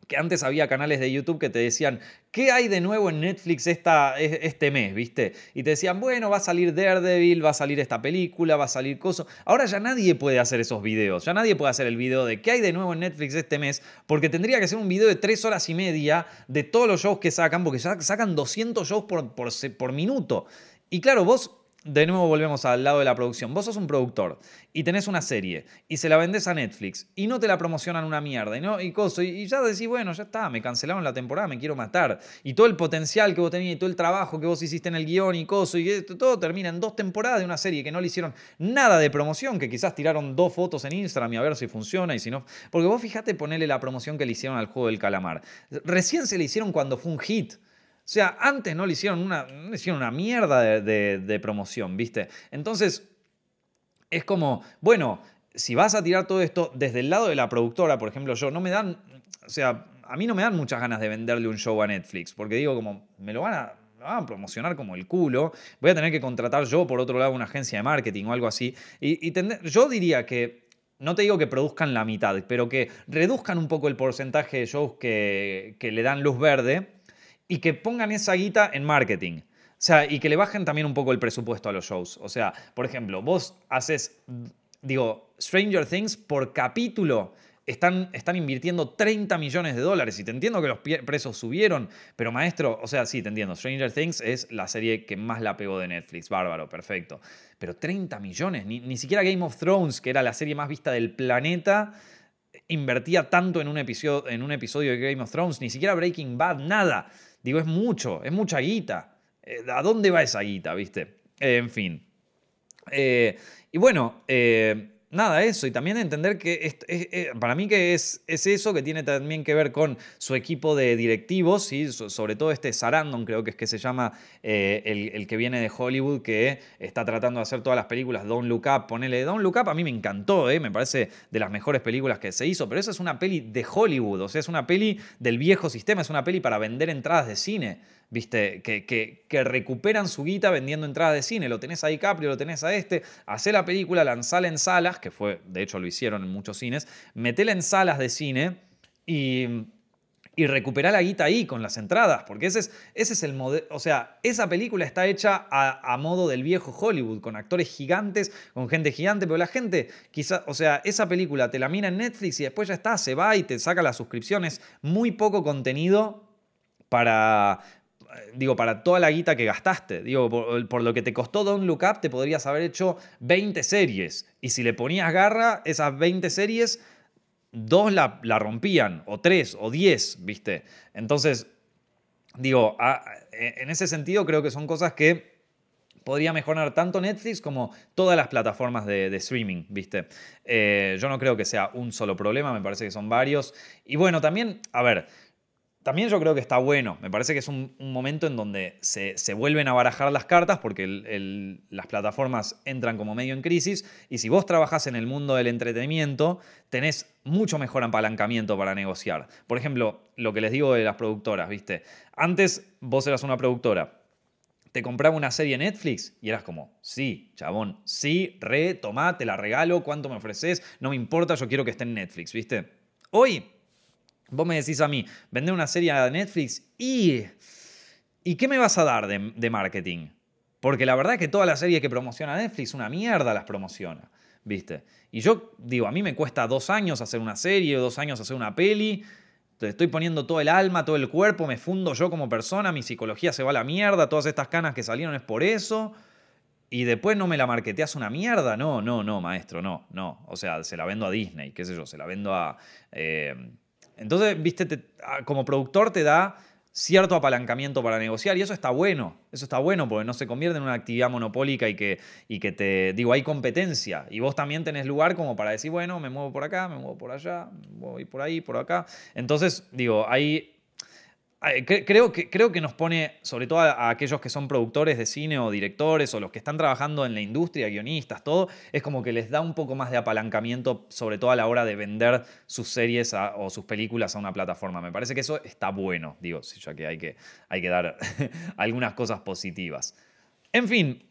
que antes había canales de YouTube que te decían, ¿qué hay de nuevo en Netflix esta, este mes? ¿Viste? Y te decían, bueno, va a salir Daredevil, va a salir esta película, va a salir coso. Ahora ya nadie puede hacer esos videos, ya nadie puede hacer el video de qué hay de nuevo en Netflix este mes, porque tendría que ser un video de tres horas y media de todos los shows que sacan, porque ya sacan 200 shows por, por, por minuto. Y claro, vos de nuevo volvemos al lado de la producción. Vos sos un productor y tenés una serie y se la vendés a Netflix y no te la promocionan una mierda y, no, y, coso, y, ya decís, bueno, ya está, me cancelaron la temporada, me quiero matar. Y todo el potencial que vos tenías y todo el trabajo que vos hiciste en el guion y coso, y todo termina en dos temporadas de una serie que no le hicieron nada de promoción, que quizás tiraron dos fotos en Instagram y a ver si funciona y si no. Porque vos fijate ponerle la promoción que le hicieron al juego del calamar. Recién se le hicieron cuando fue un hit. O sea, antes no le hicieron una, hicieron una mierda de, promoción, ¿viste? Entonces, es como, bueno, si vas a tirar todo esto desde el lado de la productora, por ejemplo, yo, no me dan, o sea, a mí no me dan muchas ganas de venderle un show a Netflix, porque digo como, me lo van a, promocionar como el culo, voy a tener que contratar yo, por otro lado, una agencia de marketing o algo así. Y, yo diría que no te digo que produzcan la mitad, pero que reduzcan un poco el porcentaje de shows que le dan luz verde y que pongan esa guita en marketing. O sea, y que le bajen también un poco el presupuesto a los shows. O sea, por ejemplo, vos haces, digo, Stranger Things por capítulo están, están invirtiendo 30 millones de dólares. Y te entiendo que los precios subieron, pero maestro, o sea, sí, te entiendo. Stranger Things es la serie que más la pegó de Netflix. Bárbaro, perfecto. Pero 30 millones, ni, ni siquiera Game of Thrones, que era la serie más vista del planeta, invertía tanto en un, episodio, en un episodio de Game of Thrones. Ni siquiera Breaking Bad, nada. Digo, es mucho, es mucha guita. Eh, ¿A dónde va esa guita, viste? Eh, en fin. Eh, y bueno, nada, eso. Y también entender que para mí que es, es, eso que tiene también que ver con su equipo de directivos, ¿sí? sobre todo este Sarandon, creo que es que se llama el, que viene de Hollywood, que está tratando de hacer todas las películas. Don't Look Up, ponele. Don't Look Up a mí me encantó, me parece de las mejores películas que se hizo, pero esa es una peli de Hollywood, o sea, es una peli del viejo sistema, es una peli para vender entradas de cine. ¿Viste? Que, que, recuperan su guita vendiendo entradas de cine. Lo tenés a DiCaprio, lo tenés a este. Hacé la película, lanzala en salas, que fue, de hecho lo hicieron en muchos cines. Metela en salas de cine y, y recuperá la guita ahí con las entradas, porque ese es, ese es el modelo. O sea, esa película está hecha a, a, modo del viejo Hollywood, con actores gigantes, con gente gigante, pero la gente, quizá, o sea, esa película te la mira en Netflix y después ya está, se va y te saca las suscripciones. Muy poco contenido para, digo, para toda la guita que gastaste. Digo, por, lo que te costó Don't Look Up, te podrías haber hecho 20 series. Y si le ponías garra, esas 20 series, dos la, rompían, o tres, o diez, ¿viste? Entonces, digo, en ese sentido creo que son cosas que podría mejorar tanto Netflix como todas las plataformas de, streaming, ¿viste? Eh, yo no creo que sea un solo problema, me parece que son varios. Y bueno, también, a ver, también yo creo que está bueno. Me parece que es un, momento en donde se, vuelven a barajar las cartas porque las plataformas entran como medio en crisis y si vos trabajás en el mundo del entretenimiento, tenés mucho mejor apalancamiento para negociar. Por ejemplo, lo que les digo de las productoras, ¿viste? Antes vos eras una productora. Te compraba una serie Netflix y eras como, sí, chabón, sí, re, tomá, te la regalo, cuánto me ofreces, no me importa, yo quiero que esté en Netflix, ¿viste? Hoy Vos me decís a mí, vender una serie a Netflix y... ¿Y qué me vas a dar de, marketing? Porque la verdad es que toda la serie que promociona Netflix, una mierda las promociona, ¿viste? Y yo digo, a mí me cuesta dos años hacer una serie, dos años hacer una peli, te estoy poniendo todo el alma, todo el cuerpo, me fundo yo como persona, mi psicología se va a la mierda, todas estas canas que salieron es por eso. Y después no me la marqueteas una mierda. No, no, no, maestro, no, no. O sea, se la vendo a Disney, qué sé yo, se la vendo a... Eh, entonces, viste, ah, como productor te da cierto apalancamiento para negociar y eso está bueno, eso está bueno porque no se convierte en una actividad monopólica y que, y que te, digo, hay competencia y vos también tenés lugar como para decir, bueno, me muevo por acá, me muevo por allá, voy por ahí, por acá. Entonces, digo, hay Creo que, creo que nos pone, sobre todo a, aquellos que son productores de cine o directores o los que están trabajando en la industria, guionistas, todo, es como que les da un poco más de apalancamiento, sobre todo a la hora de vender sus series o sus películas a una plataforma. Me parece que eso está bueno, digo, ya que hay que, hay que dar (laughs) algunas cosas positivas. En fin,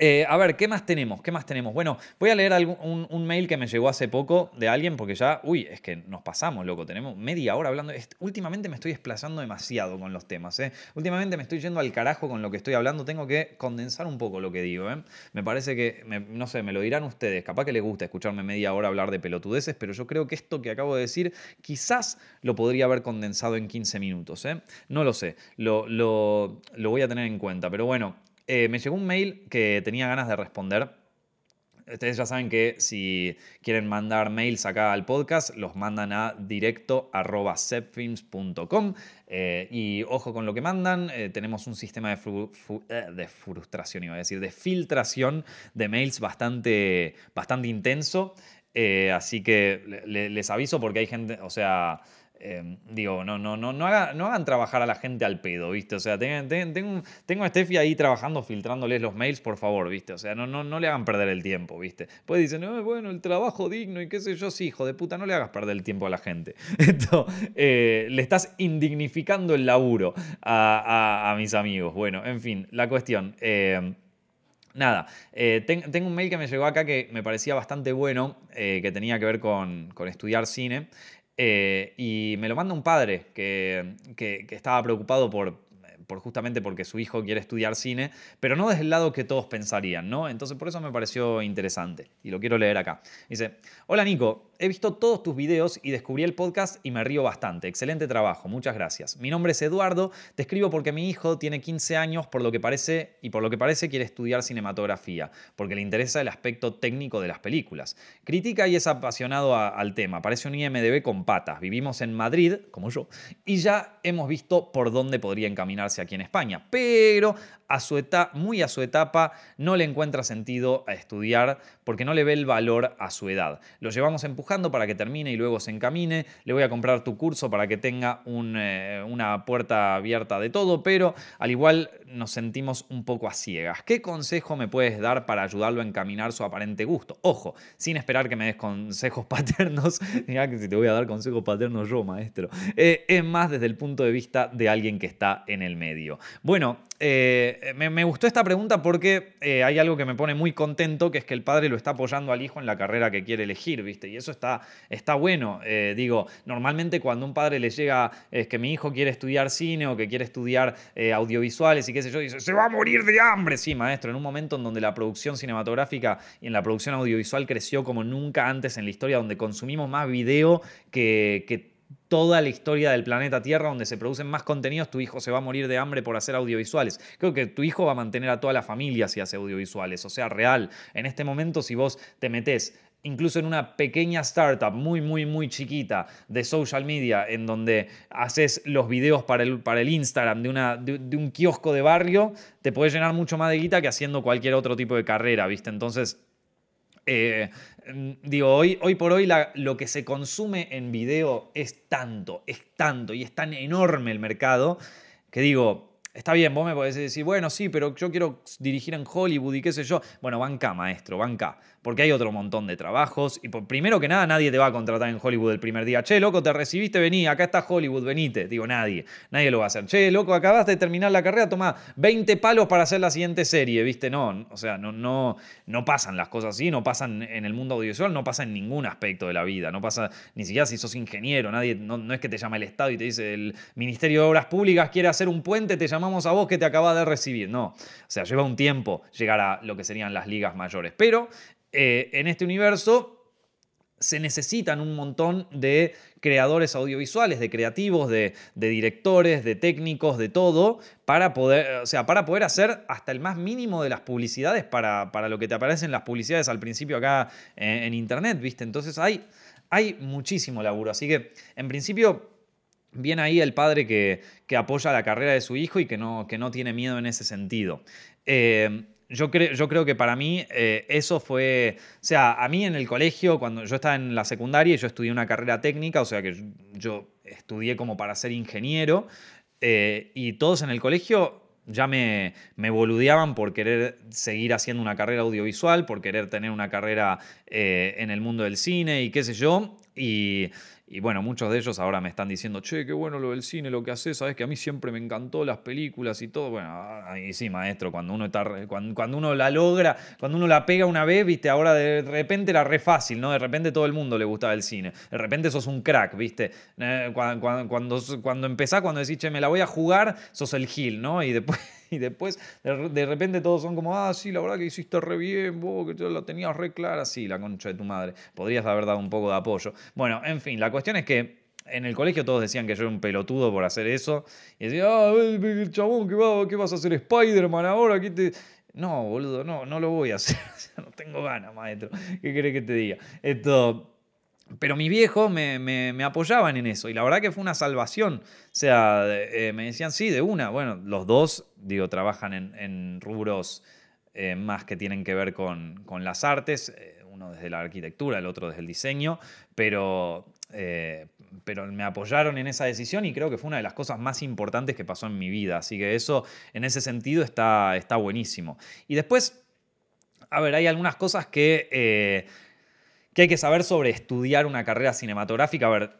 eh, a ver, ¿qué más tenemos? ¿Qué más tenemos? Bueno, voy a leer un, mail que me llegó hace poco de alguien porque ya, uy, es que nos pasamos, loco, tenemos media hora hablando. Últimamente me estoy desplazando demasiado con los temas, ¿eh? Últimamente me estoy yendo al carajo con lo que estoy hablando, tengo que condensar un poco lo que digo, ¿eh? Me parece que, no sé, me lo dirán ustedes, capaz que les gusta escucharme media hora hablar de pelotudeces, pero yo creo que esto que acabo de decir quizás lo podría haber condensado en 15 minutos, ¿eh? No lo sé, lo, lo voy a tener en cuenta, pero bueno, eh, me llegó un mail que tenía ganas de responder. Ustedes ya saben que si quieren mandar mails acá al podcast, los mandan a directo eh, y ojo con lo que mandan, eh, tenemos un sistema de, de, frustración, iba a decir, de filtración de mails bastante, bastante intenso. así que les aviso porque hay gente, o sea, Em, digo, no, no, no, no, hagan trabajar a la gente al pedo, ¿viste? O sea, tengo, tengo a Steffi ahí trabajando, filtrándoles los mails, por favor, ¿viste? O sea, no, no, no le hagan perder el tiempo, ¿viste? Pues dicen, no, bueno, el trabajo digno y qué sé yo, sí, hijo de puta, no le hagas perder el tiempo a la gente. (laughs) Esto, eh, le estás indignificando el laburo a, mis amigos. Bueno, en fin, la cuestión. Em, nada, eh, tengo un mail que me llegó acá que me parecía bastante bueno, eh, que tenía que ver con, con estudiar cine. Eh, y me lo manda un padre que, que estaba preocupado por justamente porque su hijo quiere estudiar cine, pero no desde el lado que todos pensarían, ¿no? Entonces por eso me pareció interesante y lo quiero leer acá. Dice, hola Nico, he visto todos tus videos y descubrí el podcast y me río bastante. Excelente trabajo, muchas gracias. Mi nombre es Eduardo, te escribo porque mi hijo tiene 15 años por lo que parece y por lo que parece quiere estudiar cinematografía, porque le interesa el aspecto técnico de las películas. Critica y es apasionado al tema, parece un IMDB con patas. Vivimos en Madrid, como yo, y ya hemos visto por dónde podría encaminarse aquí en España, pero a su etapa, muy a su etapa no le encuentra sentido a estudiar porque no le ve el valor a su edad. Lo llevamos empujando para que termine y luego se encamine. Le voy a comprar tu curso para que tenga eh, una puerta abierta de todo, pero al igual nos sentimos un poco a ciegas. ¿Qué consejo me puedes dar para ayudarlo a encaminar su aparente gusto? Ojo, sin esperar que me des consejos (laughs) paternos. Mira que si te voy a dar consejos paternos yo, maestro. Eh, es más desde el punto de vista de alguien que está en el medio. Bueno, eh, me, gustó esta pregunta porque eh, hay algo que me pone muy contento, que es que el padre lo está apoyando al hijo en la carrera que quiere elegir, ¿viste? Y eso está, está bueno. Eh, digo, normalmente cuando un padre le llega, es que mi hijo quiere estudiar cine o que quiere estudiar audiovisuales y qué sé yo, dice, se va a morir de hambre. Sí, maestro, en un momento en donde la producción cinematográfica y en la producción audiovisual creció como nunca antes en la historia, donde consumimos más video que, que toda la historia del planeta Tierra donde se producen más contenidos, tu hijo se va a morir de hambre por hacer audiovisuales. Creo que tu hijo va a mantener a toda la familia si hace audiovisuales, o sea, real. En este momento, si vos te metés incluso en una pequeña startup muy, muy, muy chiquita de social media, en donde haces los videos para el, para el Instagram de, una, de, un kiosco de barrio, te puedes llenar mucho más de guita que haciendo cualquier otro tipo de carrera, ¿viste? Entonces, eh, mm, digo, hoy, hoy por hoy lo que se consume en video es tanto, es tanto y es tan enorme el mercado que digo, está bien, vos me podés decir, bueno, sí, pero yo quiero dirigir en Hollywood y qué sé yo. Bueno, banca, maestro, banca porque hay otro montón de trabajos. Y primero que nada, nadie te va a contratar en Hollywood el primer día. Che, loco, te recibiste, vení, acá está Hollywood, venite. Digo, nadie, nadie lo va a hacer. Che, loco, acabas de terminar la carrera, toma 20 palos para hacer la siguiente serie, ¿viste? No, o sea, no, no, no pasan las cosas así, no pasan en el mundo audiovisual, no pasa en ningún aspecto de la vida, no pasa ni siquiera si sos ingeniero, nadie, no, no es que te llama el Estado y te dice el Ministerio de Obras Públicas quiere hacer un puente, te llamamos a vos que te acaba de recibir. No, o sea, lleva un tiempo llegar a lo que serían las ligas mayores. Pero eh, en este universo se necesitan un montón de creadores audiovisuales, de creativos, de, directores, de técnicos, de todo, para poder, o sea, para poder hacer hasta el más mínimo de las publicidades para, lo que te aparecen las publicidades al principio acá en, internet, ¿viste? Entonces hay, hay muchísimo laburo. Así que, en principio, viene ahí el padre que, apoya la carrera de su hijo y que no, que no tiene miedo en ese sentido. Eh, yo, creo, yo creo que para mí eh, eso fue, o sea, a mí en el colegio, cuando yo estaba en la secundaria, yo estudié una carrera técnica, o sea que yo, estudié como para ser ingeniero, eh, y todos en el colegio ya me, me, boludeaban por querer seguir haciendo una carrera audiovisual, por querer tener una carrera eh, en el mundo del cine y qué sé yo, y y bueno, muchos de ellos ahora me están diciendo, che, qué bueno lo del cine, lo que haces, sabes que a mí siempre me encantó las películas y todo. Bueno, ahí sí, maestro, cuando uno, está, cuando, uno la logra, cuando uno la pega una vez, viste, ahora de repente era re fácil, ¿no? De repente todo el mundo le gustaba el cine. De repente sos un crack, viste. Eh, cuando, cuando, cuando empezás, cuando decís, che, me la voy a jugar, sos el gil, ¿no? Y después (laughs) y después de, repente todos son como, ah, sí, la verdad que hiciste re bien, vos que la tenías re clara, sí, la concha de tu madre, podrías haber dado un poco de apoyo. Bueno, en fin, la cuestión es que en el colegio todos decían que yo era un pelotudo por hacer eso. Y decían, ah, el chabón, ¿qué, va, ¿qué vas a hacer Spider-Man ahora? ¿Qué te... No, boludo, no, no lo voy a hacer. (laughs) no tengo ganas, maestro. ¿Qué querés que te diga? Esto... Pero mis viejos me, me, apoyaban en eso y la verdad que fue una salvación. O sea, eh, me decían, sí, de una. Bueno, los dos, digo, trabajan en, rubros eh, más que tienen que ver con, las artes, eh, uno desde la arquitectura, el otro desde el diseño, pero, pero me apoyaron en esa decisión y creo que fue una de las cosas más importantes que pasó en mi vida. Así que eso, en ese sentido, está, está buenísimo. Y después, a ver, hay algunas cosas que ¿Qué hay que saber sobre estudiar una carrera cinematográfica? A ver,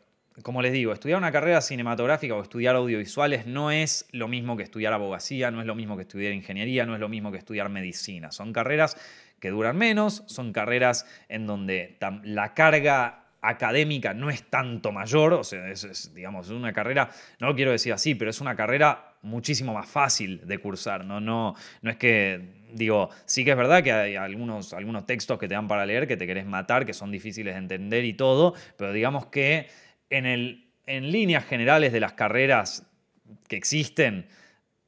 como les digo, estudiar una carrera cinematográfica o estudiar audiovisuales no es lo mismo que estudiar abogacía, no es lo mismo que estudiar ingeniería, no es lo mismo que estudiar medicina. Son carreras que duran menos, son carreras en donde la carga académica no es tanto mayor, o sea, es, digamos, una carrera, no lo quiero decir así, pero es una carrera muchísimo más fácil de cursar, ¿no? No, no es que, digo, sí que es verdad que hay algunos, algunos textos que te dan para leer que te querés matar, que son difíciles de entender y todo, pero digamos que en, el, en líneas generales de las carreras que existen,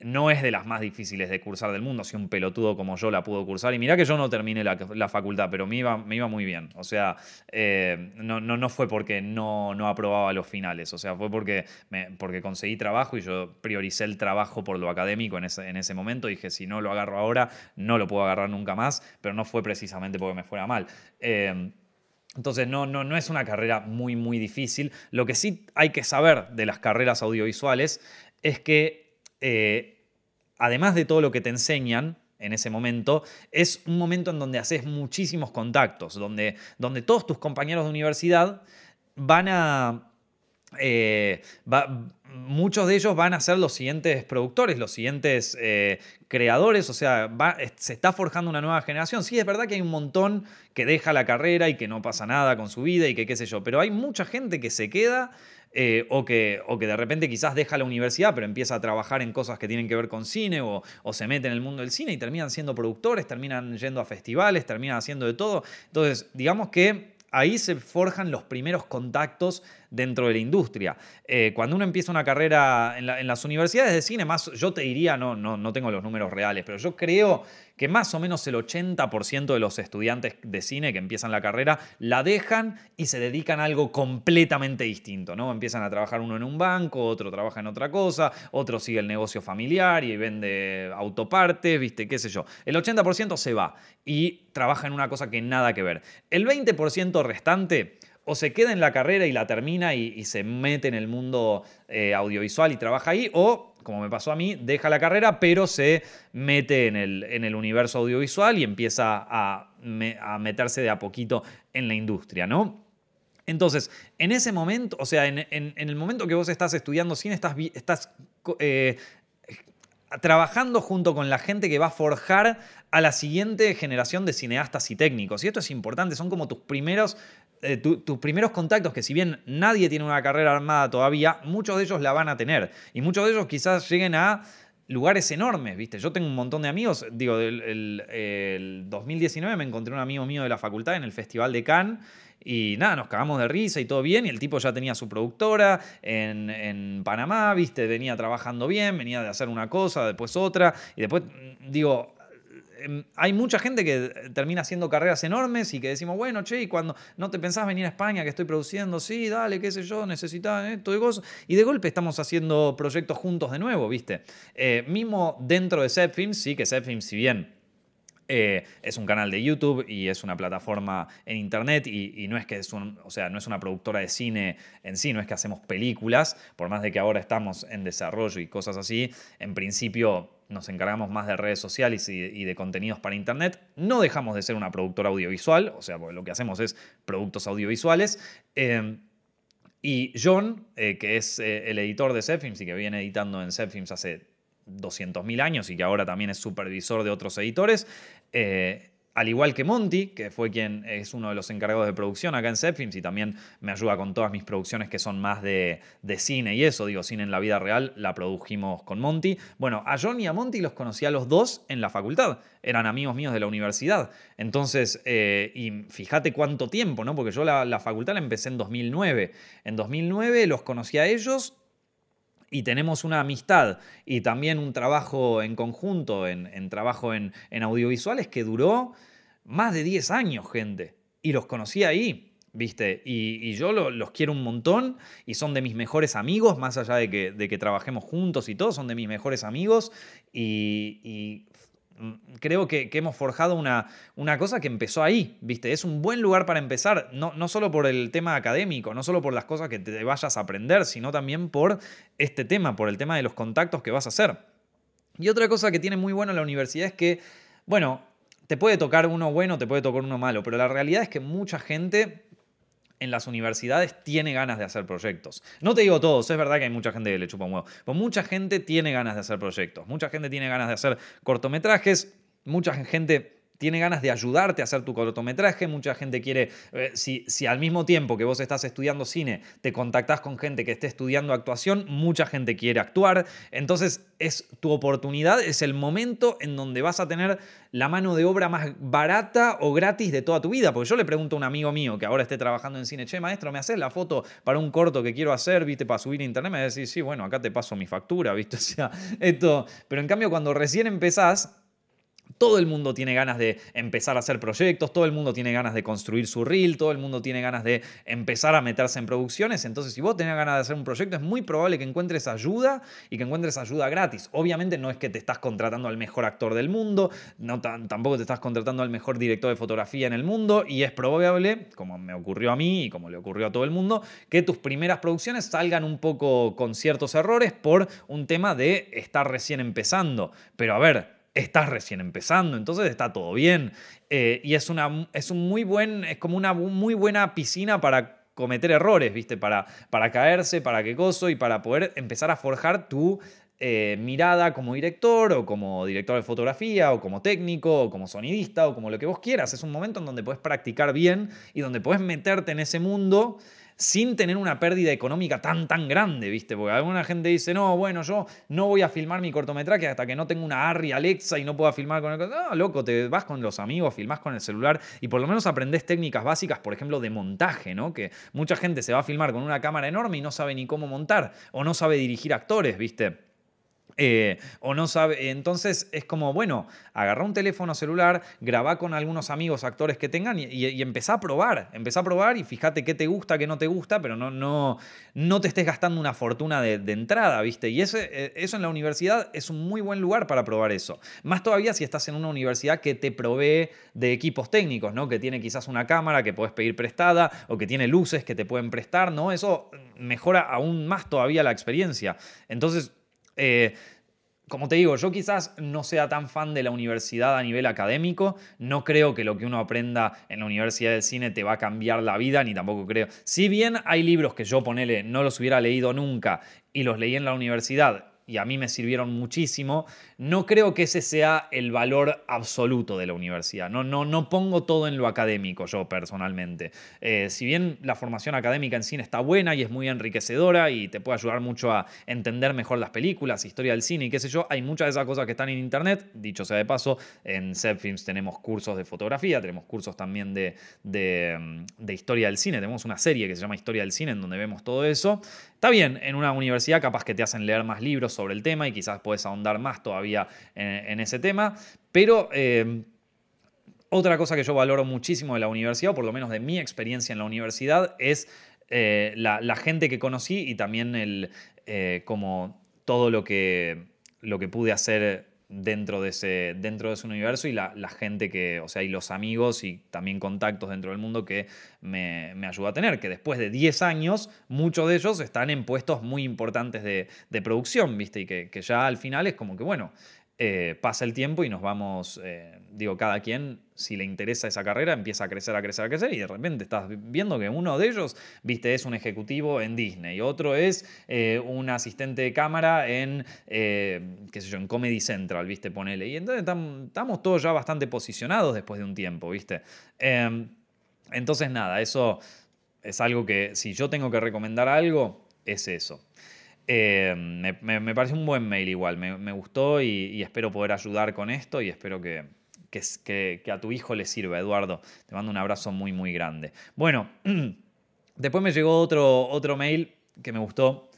no es de las más difíciles de cursar del mundo, si un pelotudo como yo la pudo cursar. Y mirá que yo no terminé la, facultad, pero me iba, me iba, muy bien. O sea, eh, no, no, no, fue porque no, no, aprobaba los finales, o sea, fue porque, me, porque conseguí trabajo y yo prioricé el trabajo por lo académico en ese, en ese momento. Dije, si no lo agarro ahora, no lo puedo agarrar nunca más, pero no fue precisamente porque me fuera mal. Eh, entonces no, no, no es una carrera muy, muy difícil. Lo que sí hay que saber de las carreras audiovisuales es que eh, además de todo lo que te enseñan en ese momento, es un momento en donde haces muchísimos contactos, donde, donde todos tus compañeros de universidad van a... Eh, muchos de ellos van a ser los siguientes productores, los siguientes eh, creadores, o sea, se está forjando una nueva generación. Sí, es verdad que hay un montón que deja la carrera y que no pasa nada con su vida y que qué sé yo, pero hay mucha gente que se queda eh, o, que, o que de repente quizás deja la universidad, pero empieza a trabajar en cosas que tienen que ver con cine o, o se mete en el mundo del cine y terminan siendo productores, terminan yendo a festivales, terminan haciendo de todo. Entonces, digamos que ahí se forjan los primeros contactos dentro de la industria. Eh, cuando uno empieza una carrera en, las universidades de cine, más yo te diría, no, no, no tengo los números reales, pero yo creo que más o menos el 80% de los estudiantes de cine que empiezan la carrera la dejan y se dedican a algo completamente distinto, ¿no? Empiezan a trabajar uno en un banco, otro trabaja en otra cosa, otro sigue el negocio familiar y vende autopartes, viste, qué sé yo. El 80% se va y trabaja en una cosa que nada que ver. El 20% restante o se queda en la carrera y la termina y, se mete en el mundo eh, audiovisual y trabaja ahí, o, como me pasó a mí, deja la carrera, pero se mete en el, en el universo audiovisual y empieza a, meterse de a poquito en la industria, ¿no? Entonces, en ese momento, o sea, en, el momento que vos estás estudiando cine, estás, estás eh, trabajando junto con la gente que va a forjar a la siguiente generación de cineastas y técnicos. Y esto es importante, son como tus primeros eh, tus primeros contactos, que si bien nadie tiene una carrera armada todavía, muchos de ellos la van a tener. Y muchos de ellos quizás lleguen a lugares enormes, ¿viste? Yo tengo un montón de amigos, digo, el, el 2019 me encontré un amigo mío de la facultad en el Festival de Cannes y nada, nos cagamos de risa y todo bien. Y el tipo ya tenía su productora en, en, Panamá, ¿viste? Venía trabajando bien, venía de hacer una cosa, después otra. Y después, digo, hay mucha gente que termina haciendo carreras enormes y que decimos, bueno, che, y cuando no te pensás venir a España que estoy produciendo, sí, dale, qué sé yo, necesitas esto y cosas. Y de golpe estamos haciendo proyectos juntos de nuevo, ¿viste? Eh, mismo dentro de Zepfilms, sí, que Zepfilms, si bien eh, es un canal de YouTube y es una plataforma en internet y, no es que es un, o sea, no es una productora de cine en sí, no es que hacemos películas, por más de que ahora estamos en desarrollo y cosas así, en principio nos encargamos más de redes sociales y de, contenidos para internet. No dejamos de ser una productora audiovisual, o sea, lo que hacemos es productos audiovisuales. Eh, y John, eh, que es el editor de Zepfilms y que viene editando en Zepfilms hace 200.000 años y que ahora también es supervisor de otros editores. Eh, al igual que Monty, que fue quien es uno de los encargados de producción acá en Zepfilms y también me ayuda con todas mis producciones que son más de, cine y eso, digo, cine en la vida real, la produjimos con Monty. Bueno, a John y a Monty los conocí a los dos en la facultad, eran amigos míos de la universidad. Entonces, eh, y fíjate cuánto tiempo, ¿no? Porque yo la, la facultad la empecé en 2009. En 2009 los conocí a ellos y tenemos una amistad y también un trabajo en conjunto, en, trabajo en, audiovisuales que duró más de 10 años, gente. Y los conocí ahí, ¿viste? Y, yo los quiero un montón y son de mis mejores amigos, más allá de que, de que trabajemos juntos y todo, son de mis mejores amigos. y creo que, hemos forjado una, una, cosa que empezó ahí, ¿viste? Es un buen lugar para empezar, no, no solo por el tema académico, no solo por las cosas que te vayas a aprender, sino también por este tema, por el tema de los contactos que vas a hacer. Y otra cosa que tiene muy bueno la universidad es que, bueno, te puede tocar uno bueno, te puede tocar uno malo, pero la realidad es que mucha gente en las universidades tiene ganas de hacer proyectos. No te digo todos, es verdad que hay mucha gente que le chupa un huevo, pero mucha gente tiene ganas de hacer proyectos, mucha gente tiene ganas de hacer cortometrajes, mucha gente tiene ganas de ayudarte a hacer tu cortometraje, mucha gente quiere, eh, si, si al mismo tiempo que vos estás estudiando cine, te contactás con gente que esté estudiando actuación, mucha gente quiere actuar, entonces es tu oportunidad, es el momento en donde vas a tener la mano de obra más barata o gratis de toda tu vida, porque yo le pregunto a un amigo mío que ahora esté trabajando en cine, che, maestro, ¿me haces la foto para un corto que quiero hacer, viste, para subir a internet? Me va a decir, sí, bueno, acá te paso mi factura, (laughs) viste, o sea, esto, pero en cambio cuando recién empezás, todo el mundo tiene ganas de empezar a hacer proyectos, todo el mundo tiene ganas de construir su reel, todo el mundo tiene ganas de empezar a meterse en producciones. Entonces, si vos tenés ganas de hacer un proyecto, es muy probable que encuentres ayuda y que encuentres ayuda gratis. Obviamente no es que te estás contratando al mejor actor del mundo, no tampoco te estás contratando al mejor director de fotografía en el mundo y es probable, como me ocurrió a mí y como le ocurrió a todo el mundo, que tus primeras producciones salgan un poco con ciertos errores por un tema de estar recién empezando. Pero a ver, estás recién empezando, entonces está todo bien. Eh, y es, una, es un muy buen, es como una muy buena piscina para cometer errores, ¿viste? Para, para caerse, para qué coso y para poder empezar a forjar tu eh, mirada como director o como director de fotografía o como técnico o como sonidista o como lo que vos quieras. Es un momento en donde puedes practicar bien y donde puedes meterte en ese mundo sin tener una pérdida económica tan, tan grande, ¿viste? Porque alguna gente dice, no, bueno, yo no voy a filmar mi cortometraje hasta que no tenga una Arri Alexa y no pueda filmar con el... No, loco, te vas con los amigos, filmás con el celular y por lo menos aprendés técnicas básicas, por ejemplo, de montaje, ¿no? Que mucha gente se va a filmar con una cámara enorme y no sabe ni cómo montar o no sabe dirigir actores, ¿viste? Eh, o no sabe. Entonces es como, bueno, agarra un teléfono celular, graba con algunos amigos, actores que tengan y, y, empezá a probar. Empezá a probar y fíjate qué te gusta, qué no te gusta, pero no, no, no te estés gastando una fortuna de, entrada, ¿viste? Y eh, eso en la universidad es un muy buen lugar para probar eso. Más todavía si estás en una universidad que te provee de equipos técnicos, ¿no? Que tiene quizás una cámara que puedes pedir prestada o que tiene luces que te pueden prestar, ¿no? Eso mejora aún más todavía la experiencia. Entonces, eh, como te digo, yo quizás no sea tan fan de la universidad a nivel académico, no creo que lo que uno aprenda en la Universidad del Cine te va a cambiar la vida, ni tampoco creo. Si bien hay libros que yo ponele, no los hubiera leído nunca y los leí en la universidad y a mí me sirvieron muchísimo, no creo que ese sea el valor absoluto de la universidad. No, no, no pongo todo en lo académico yo personalmente. Eh, si bien la formación académica en cine está buena y es muy enriquecedora y te puede ayudar mucho a entender mejor las películas, historia del cine y qué sé yo, hay muchas de esas cosas que están en internet. Dicho sea de paso, en Films tenemos cursos de fotografía, tenemos cursos también de, de, de historia del cine, tenemos una serie que se llama Historia del Cine en donde vemos todo eso. Está bien, en una universidad capaz que te hacen leer más libros sobre el tema y quizás puedes ahondar más todavía en, ese tema, pero eh, otra cosa que yo valoro muchísimo de la universidad, o por lo menos de mi experiencia en la universidad, es eh, la, gente que conocí y también el, eh, como todo lo que, lo que pude hacer dentro de ese, dentro de ese universo y la, gente que, o sea, y los amigos y también contactos dentro del mundo que me, me ayuda a tener, que después de 10 años, muchos de ellos están en puestos muy importantes de, producción, ¿viste? Y que, que, ya al final es como que, bueno, eh, pasa el tiempo y nos vamos, eh, digo, cada quien, si le interesa esa carrera, empieza a crecer, a crecer, a crecer y de repente estás viendo que uno de ellos, viste, es un ejecutivo en Disney, otro es eh, un asistente de cámara en, qué sé yo, en Comedy Central, viste, ponele. Y entonces estamos todos ya bastante posicionados después de un tiempo, viste. Em, entonces, nada, eso es algo que si yo tengo que recomendar algo, es eso. Eh, me, me, parece un buen mail igual, me, gustó y, espero poder ayudar con esto y espero que, que, a tu hijo le sirva, Eduardo. Te mando un abrazo muy, muy grande. Bueno, (clears throat) después me llegó otro, otro mail que me gustó,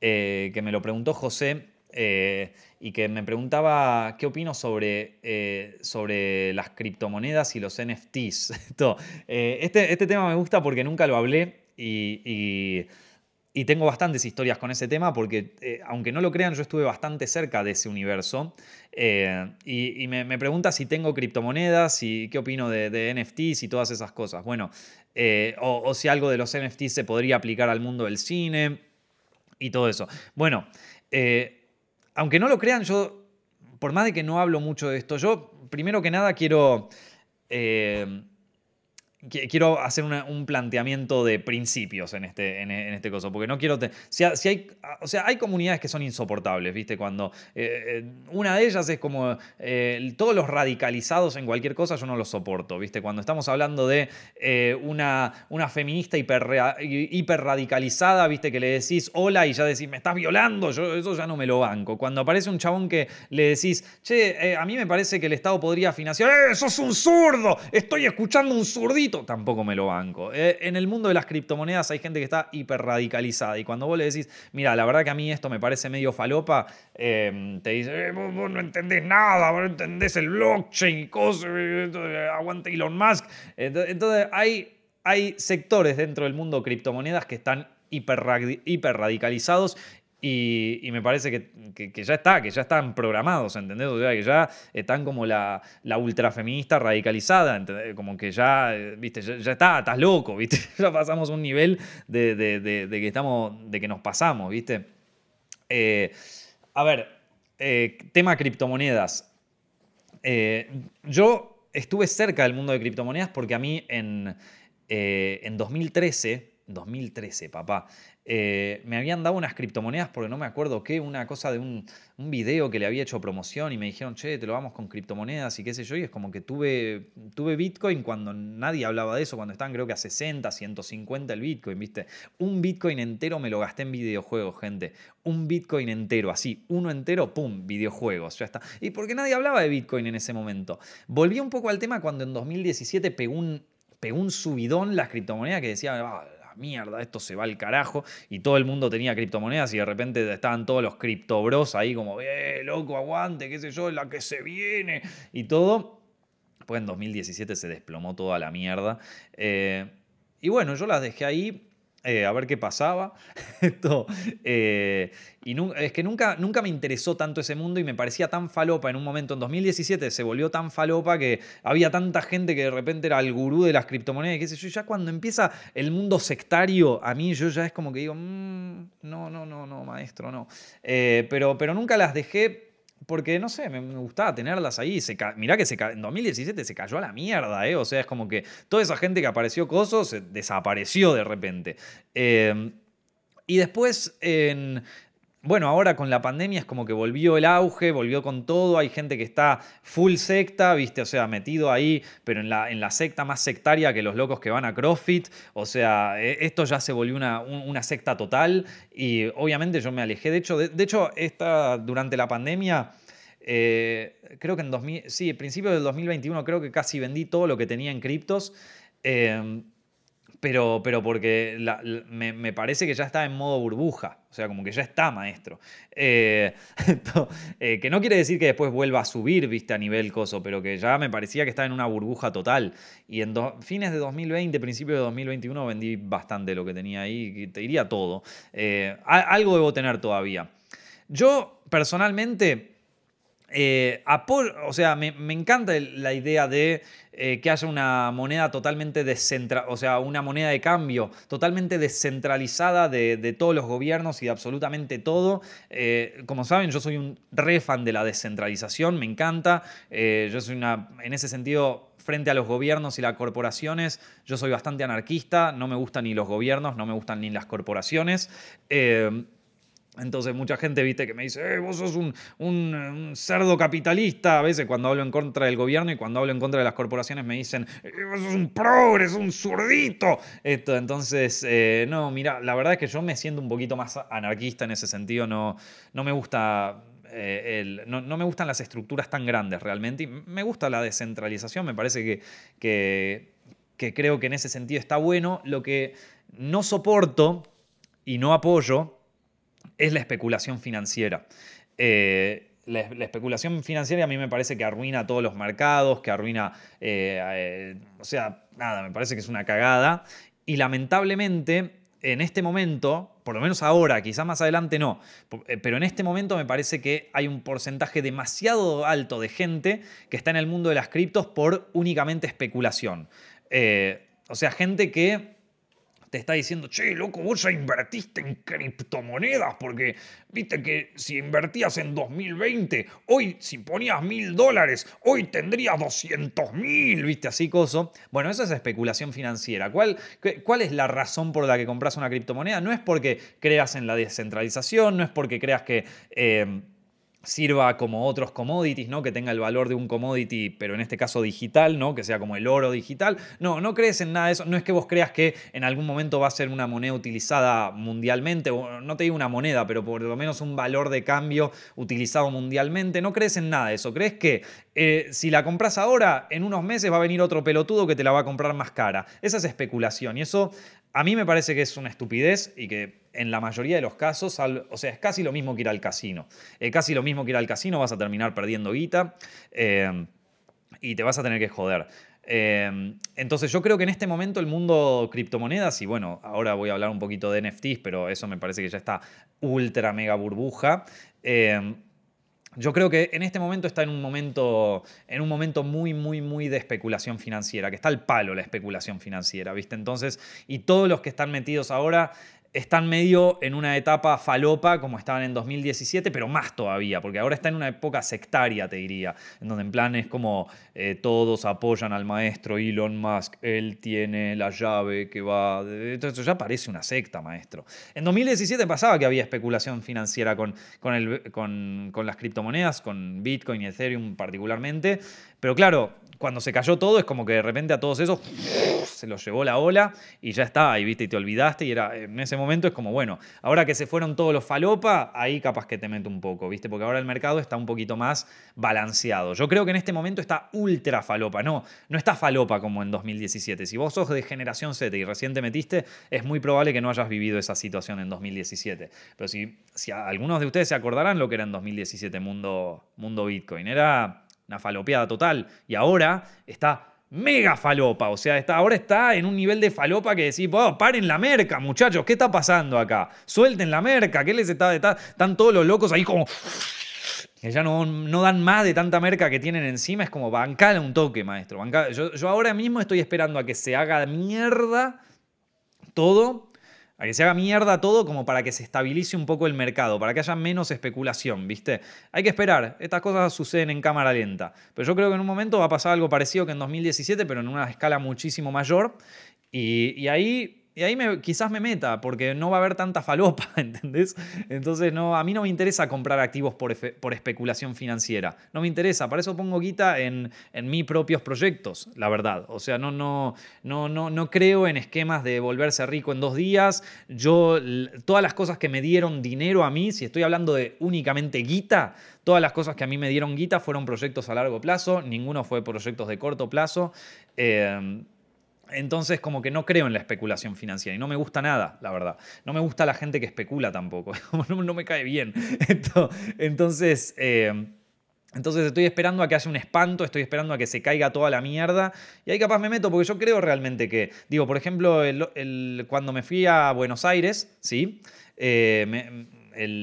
eh, que me lo preguntó José. Eh, y que me preguntaba qué opino sobre, sobre las criptomonedas y los NFTs. (laughs) este, este tema me gusta porque nunca lo hablé y tengo bastantes historias con ese tema porque, eh, aunque no lo crean, yo estuve bastante cerca de ese universo. Eh, y, me, pregunta si tengo criptomonedas y qué opino de, NFTs y todas esas cosas. Bueno, eh, o, si algo de los NFTs se podría aplicar al mundo del cine y todo eso. Bueno, aunque no lo crean, yo, por más de que no hablo mucho de esto, yo primero que nada quiero quiero hacer un planteamiento de principios en este, en, este caso, porque no quiero... si, hay, o sea, hay comunidades que son insoportables, ¿viste? Cuando eh, eh, una de ellas es como eh, todos los radicalizados en cualquier cosa, yo no los soporto, ¿viste? Cuando estamos hablando de una, una feminista hiper, hiper radicalizada, ¿viste? Que le decís hola y ya decís, me estás violando, yo eso ya no me lo banco. Cuando aparece un chabón que le decís, che, a mí me parece que el Estado podría financiar, ¡eh, sos un zurdo! Estoy escuchando un zurdito tampoco me lo banco. Eh, en el mundo de las criptomonedas hay gente que está hiper radicalizada y cuando vos le decís, mira, la verdad que a mí esto me parece medio falopa, em, te dice, eh, vos, no entendés nada, vos no entendés el blockchain y cosas, eh, aguante Elon Musk. Entonces hay, hay sectores dentro del mundo de criptomonedas que están hiper radicalizados y, me parece que, ya está, que ya están programados, ¿entendés? O sea, que ya están como la, la ultrafeminista radicalizada, Como que ya, viste, ya, está, estás loco, viste. (laughs) ya pasamos un nivel de, que estamos, de que nos pasamos, viste. Eh, a ver, eh, tema criptomonedas. Eh, yo estuve cerca del mundo de criptomonedas porque a mí en, en 2013, 2013, papá, eh, me habían dado unas criptomonedas porque no me acuerdo qué, una cosa de un, un, video que le había hecho promoción y me dijeron, che, te lo vamos con criptomonedas y qué sé yo. Y es como que tuve, tuve Bitcoin cuando nadie hablaba de eso, cuando estaban creo que a 60, 150 el Bitcoin, ¿viste? Un Bitcoin entero me lo gasté en videojuegos, gente. Un Bitcoin entero, así, uno entero, ¡pum! Videojuegos, ya está. ¿Y porque nadie hablaba de Bitcoin en ese momento? Volví un poco al tema cuando en 2017 pegó un, pegó un subidón las criptomonedas que decía, ah, mierda, esto se va al carajo. Y todo el mundo tenía criptomonedas y de repente estaban todos los criptobros ahí como, eh, loco, aguante, qué sé yo, la que se viene y todo. Después en 2017 se desplomó toda la mierda. Eh, y bueno, yo las dejé ahí eh, a ver qué pasaba. (laughs) Esto, eh, y es que nunca, nunca me interesó tanto ese mundo y me parecía tan falopa en un momento. En 2017 se volvió tan falopa que había tanta gente que de repente era el gurú de las criptomonedas y qué sé yo. Ya cuando empieza el mundo sectario, a mí yo ya es como que digo, mm, no, no, no, no, maestro, no. Eh, pero, pero nunca las dejé porque, no sé, me, gustaba tenerlas ahí. Se mirá que se en 2017 se cayó a la mierda, ¿eh? O sea, es como que toda esa gente que apareció coso se desapareció de repente. Em, y después, en, bueno, ahora con la pandemia es como que volvió el auge, volvió con todo, hay gente que está full secta, viste, o sea, metido ahí, pero en la, en la secta más sectaria que los locos que van a CrossFit, o sea, e, esto ya se volvió una, una secta total y obviamente yo me alejé, de hecho, de, hecho, esta, durante la pandemia... Eh, creo que en 2000, sí, principio del 2021 creo que casi vendí todo lo que tenía en criptos. Eh, pero, pero porque me, parece que ya está en modo burbuja, o sea, como que ya está maestro. Eh, (laughs) eh, que no quiere decir que después vuelva a subir, viste, a nivel coso, pero que ya me parecía que estaba en una burbuja total. Y en fines de 2020, principio de 2021, vendí bastante lo que tenía ahí, te diría todo. Eh, algo debo tener todavía. Yo, personalmente, o sea, me, encanta la idea de eh, que haya una moneda totalmente descentralizada, o sea, una moneda de cambio totalmente descentralizada de, todos los gobiernos y de absolutamente todo. Eh, como saben, yo soy un re fan de la descentralización, me encanta. Eh, yo soy una, en ese sentido, frente a los gobiernos y las corporaciones, yo soy bastante anarquista, no me gustan ni los gobiernos, no me gustan ni las corporaciones. Entonces mucha gente, viste, que me dice, eh, vos sos un, cerdo capitalista. A veces cuando hablo en contra del gobierno y cuando hablo en contra de las corporaciones me dicen, eh, vos sos un progres, un zurdito. Esto, entonces, eh, no, mira, la verdad es que yo me siento un poquito más anarquista en ese sentido. No, no me gusta... no, me gustan las estructuras tan grandes realmente y me gusta la descentralización, me parece que, que creo que en ese sentido está bueno. Lo que no soporto y no apoyo es la especulación financiera. Eh, la, especulación financiera a mí me parece que arruina todos los mercados, que arruina, eh, eh, o sea, nada, me parece que es una cagada. Y lamentablemente, en este momento, por lo menos ahora, quizás más adelante no, pero en este momento me parece que hay un porcentaje demasiado alto de gente que está en el mundo de las criptos por únicamente especulación. o sea, gente que te está diciendo, che, loco, vos ya invertiste en criptomonedas, porque viste que si invertías en 2020, hoy si ponías mil dólares, hoy tendrías 200 mil, viste, así coso. Bueno, eso es especulación financiera. ¿Cuál, ¿Cuál es la razón por la que compras una criptomoneda? No es porque creas en la descentralización, no es porque creas que... Eh, sirva como otros commodities, ¿no? Que tenga el valor de un commodity, pero en este caso digital, ¿no? Que sea como el oro digital. No, no crees en nada de eso. No es que vos creas que en algún momento va a ser una moneda utilizada mundialmente, o no te digo una moneda, pero por lo menos un valor de cambio utilizado mundialmente. No crees en nada de eso. Crees que eh, si la compras ahora, en unos meses va a venir otro pelotudo que te la va a comprar más cara. Esa es especulación. Y eso a mí me parece que es una estupidez y que en la mayoría de los casos, o sea, es casi lo mismo que ir al casino. Es casi lo mismo que ir al casino, vas a terminar perdiendo guita eh, y te vas a tener que joder. Eh, entonces yo creo que en este momento el mundo criptomonedas, y bueno, ahora voy a hablar un poquito de NFTs, pero eso me parece que ya está ultra mega burbuja. Eh, yo creo que en este momento está en un momento, en un momento muy, muy, muy de especulación financiera, que está al palo la especulación financiera, ¿viste? Entonces, y todos los que están metidos ahora están medio en una etapa falopa como estaban en 2017, pero más todavía, porque ahora está en una época sectaria, te diría, en donde en plan es como eh, todos apoyan al maestro Elon Musk, él tiene la llave que va... Entonces ya parece una secta, maestro. En 2017 pasaba que había especulación financiera con, con, el, con, con las criptomonedas, con Bitcoin y Ethereum particularmente, pero claro, cuando se cayó todo, es como que de repente a todos esos se los llevó la ola y ya está, y viste, y te olvidaste. Y era, en ese momento es como, bueno, ahora que se fueron todos los falopa, ahí capaz que te mete un poco, viste, porque ahora el mercado está un poquito más balanceado. Yo creo que en este momento está ultra falopa, no, no está falopa como en 2017. Si vos sos de generación Z y recién te metiste, es muy probable que no hayas vivido esa situación en 2017. Pero si, si algunos de ustedes se acordarán lo que era en 2017 mundo, mundo Bitcoin, era una falopeada total. Y ahora está mega falopa. O sea, está, ahora está en un nivel de falopa que decís, oh, paren la merca, muchachos, ¿qué está pasando acá? Suelten la merca, ¿qué les está? están todos los locos ahí como. Que ya no, no, dan más de tanta merca que tienen encima. Es como bancar un toque, maestro. Yo, yo ahora mismo estoy esperando a que se haga mierda todo a que se haga mierda todo como para que se estabilice un poco el mercado, para que haya menos especulación, ¿viste? Hay que esperar, estas cosas suceden en cámara lenta, pero yo creo que en un momento va a pasar algo parecido que en 2017, pero en una escala muchísimo mayor, y, y ahí y ahí me, quizás me meta, porque no va a haber tanta falopa, (laughs) ¿entendés? Entonces no, a mí no me interesa comprar activos por, por especulación financiera. No me interesa, para eso pongo guita en, en mis propios proyectos, la verdad. O sea, no, no, no, no, no creo en esquemas de volverse rico en dos días. Yo, todas las cosas que me dieron dinero a mí, si estoy hablando de únicamente guita, todas las cosas que a mí me dieron guita fueron proyectos a largo plazo, ninguno fue proyectos de corto plazo. Eh, entonces, como que no creo en la especulación financiera y no me gusta nada, la verdad. No me gusta la gente que especula tampoco. (laughs) no, me cae bien. (laughs) Entonces, eh, entonces estoy esperando a que haya un espanto, estoy esperando a que se caiga toda la mierda. Y ahí capaz me meto, porque yo creo realmente que, digo, por ejemplo, cuando me fui a Buenos Aires, ¿sí? Eh,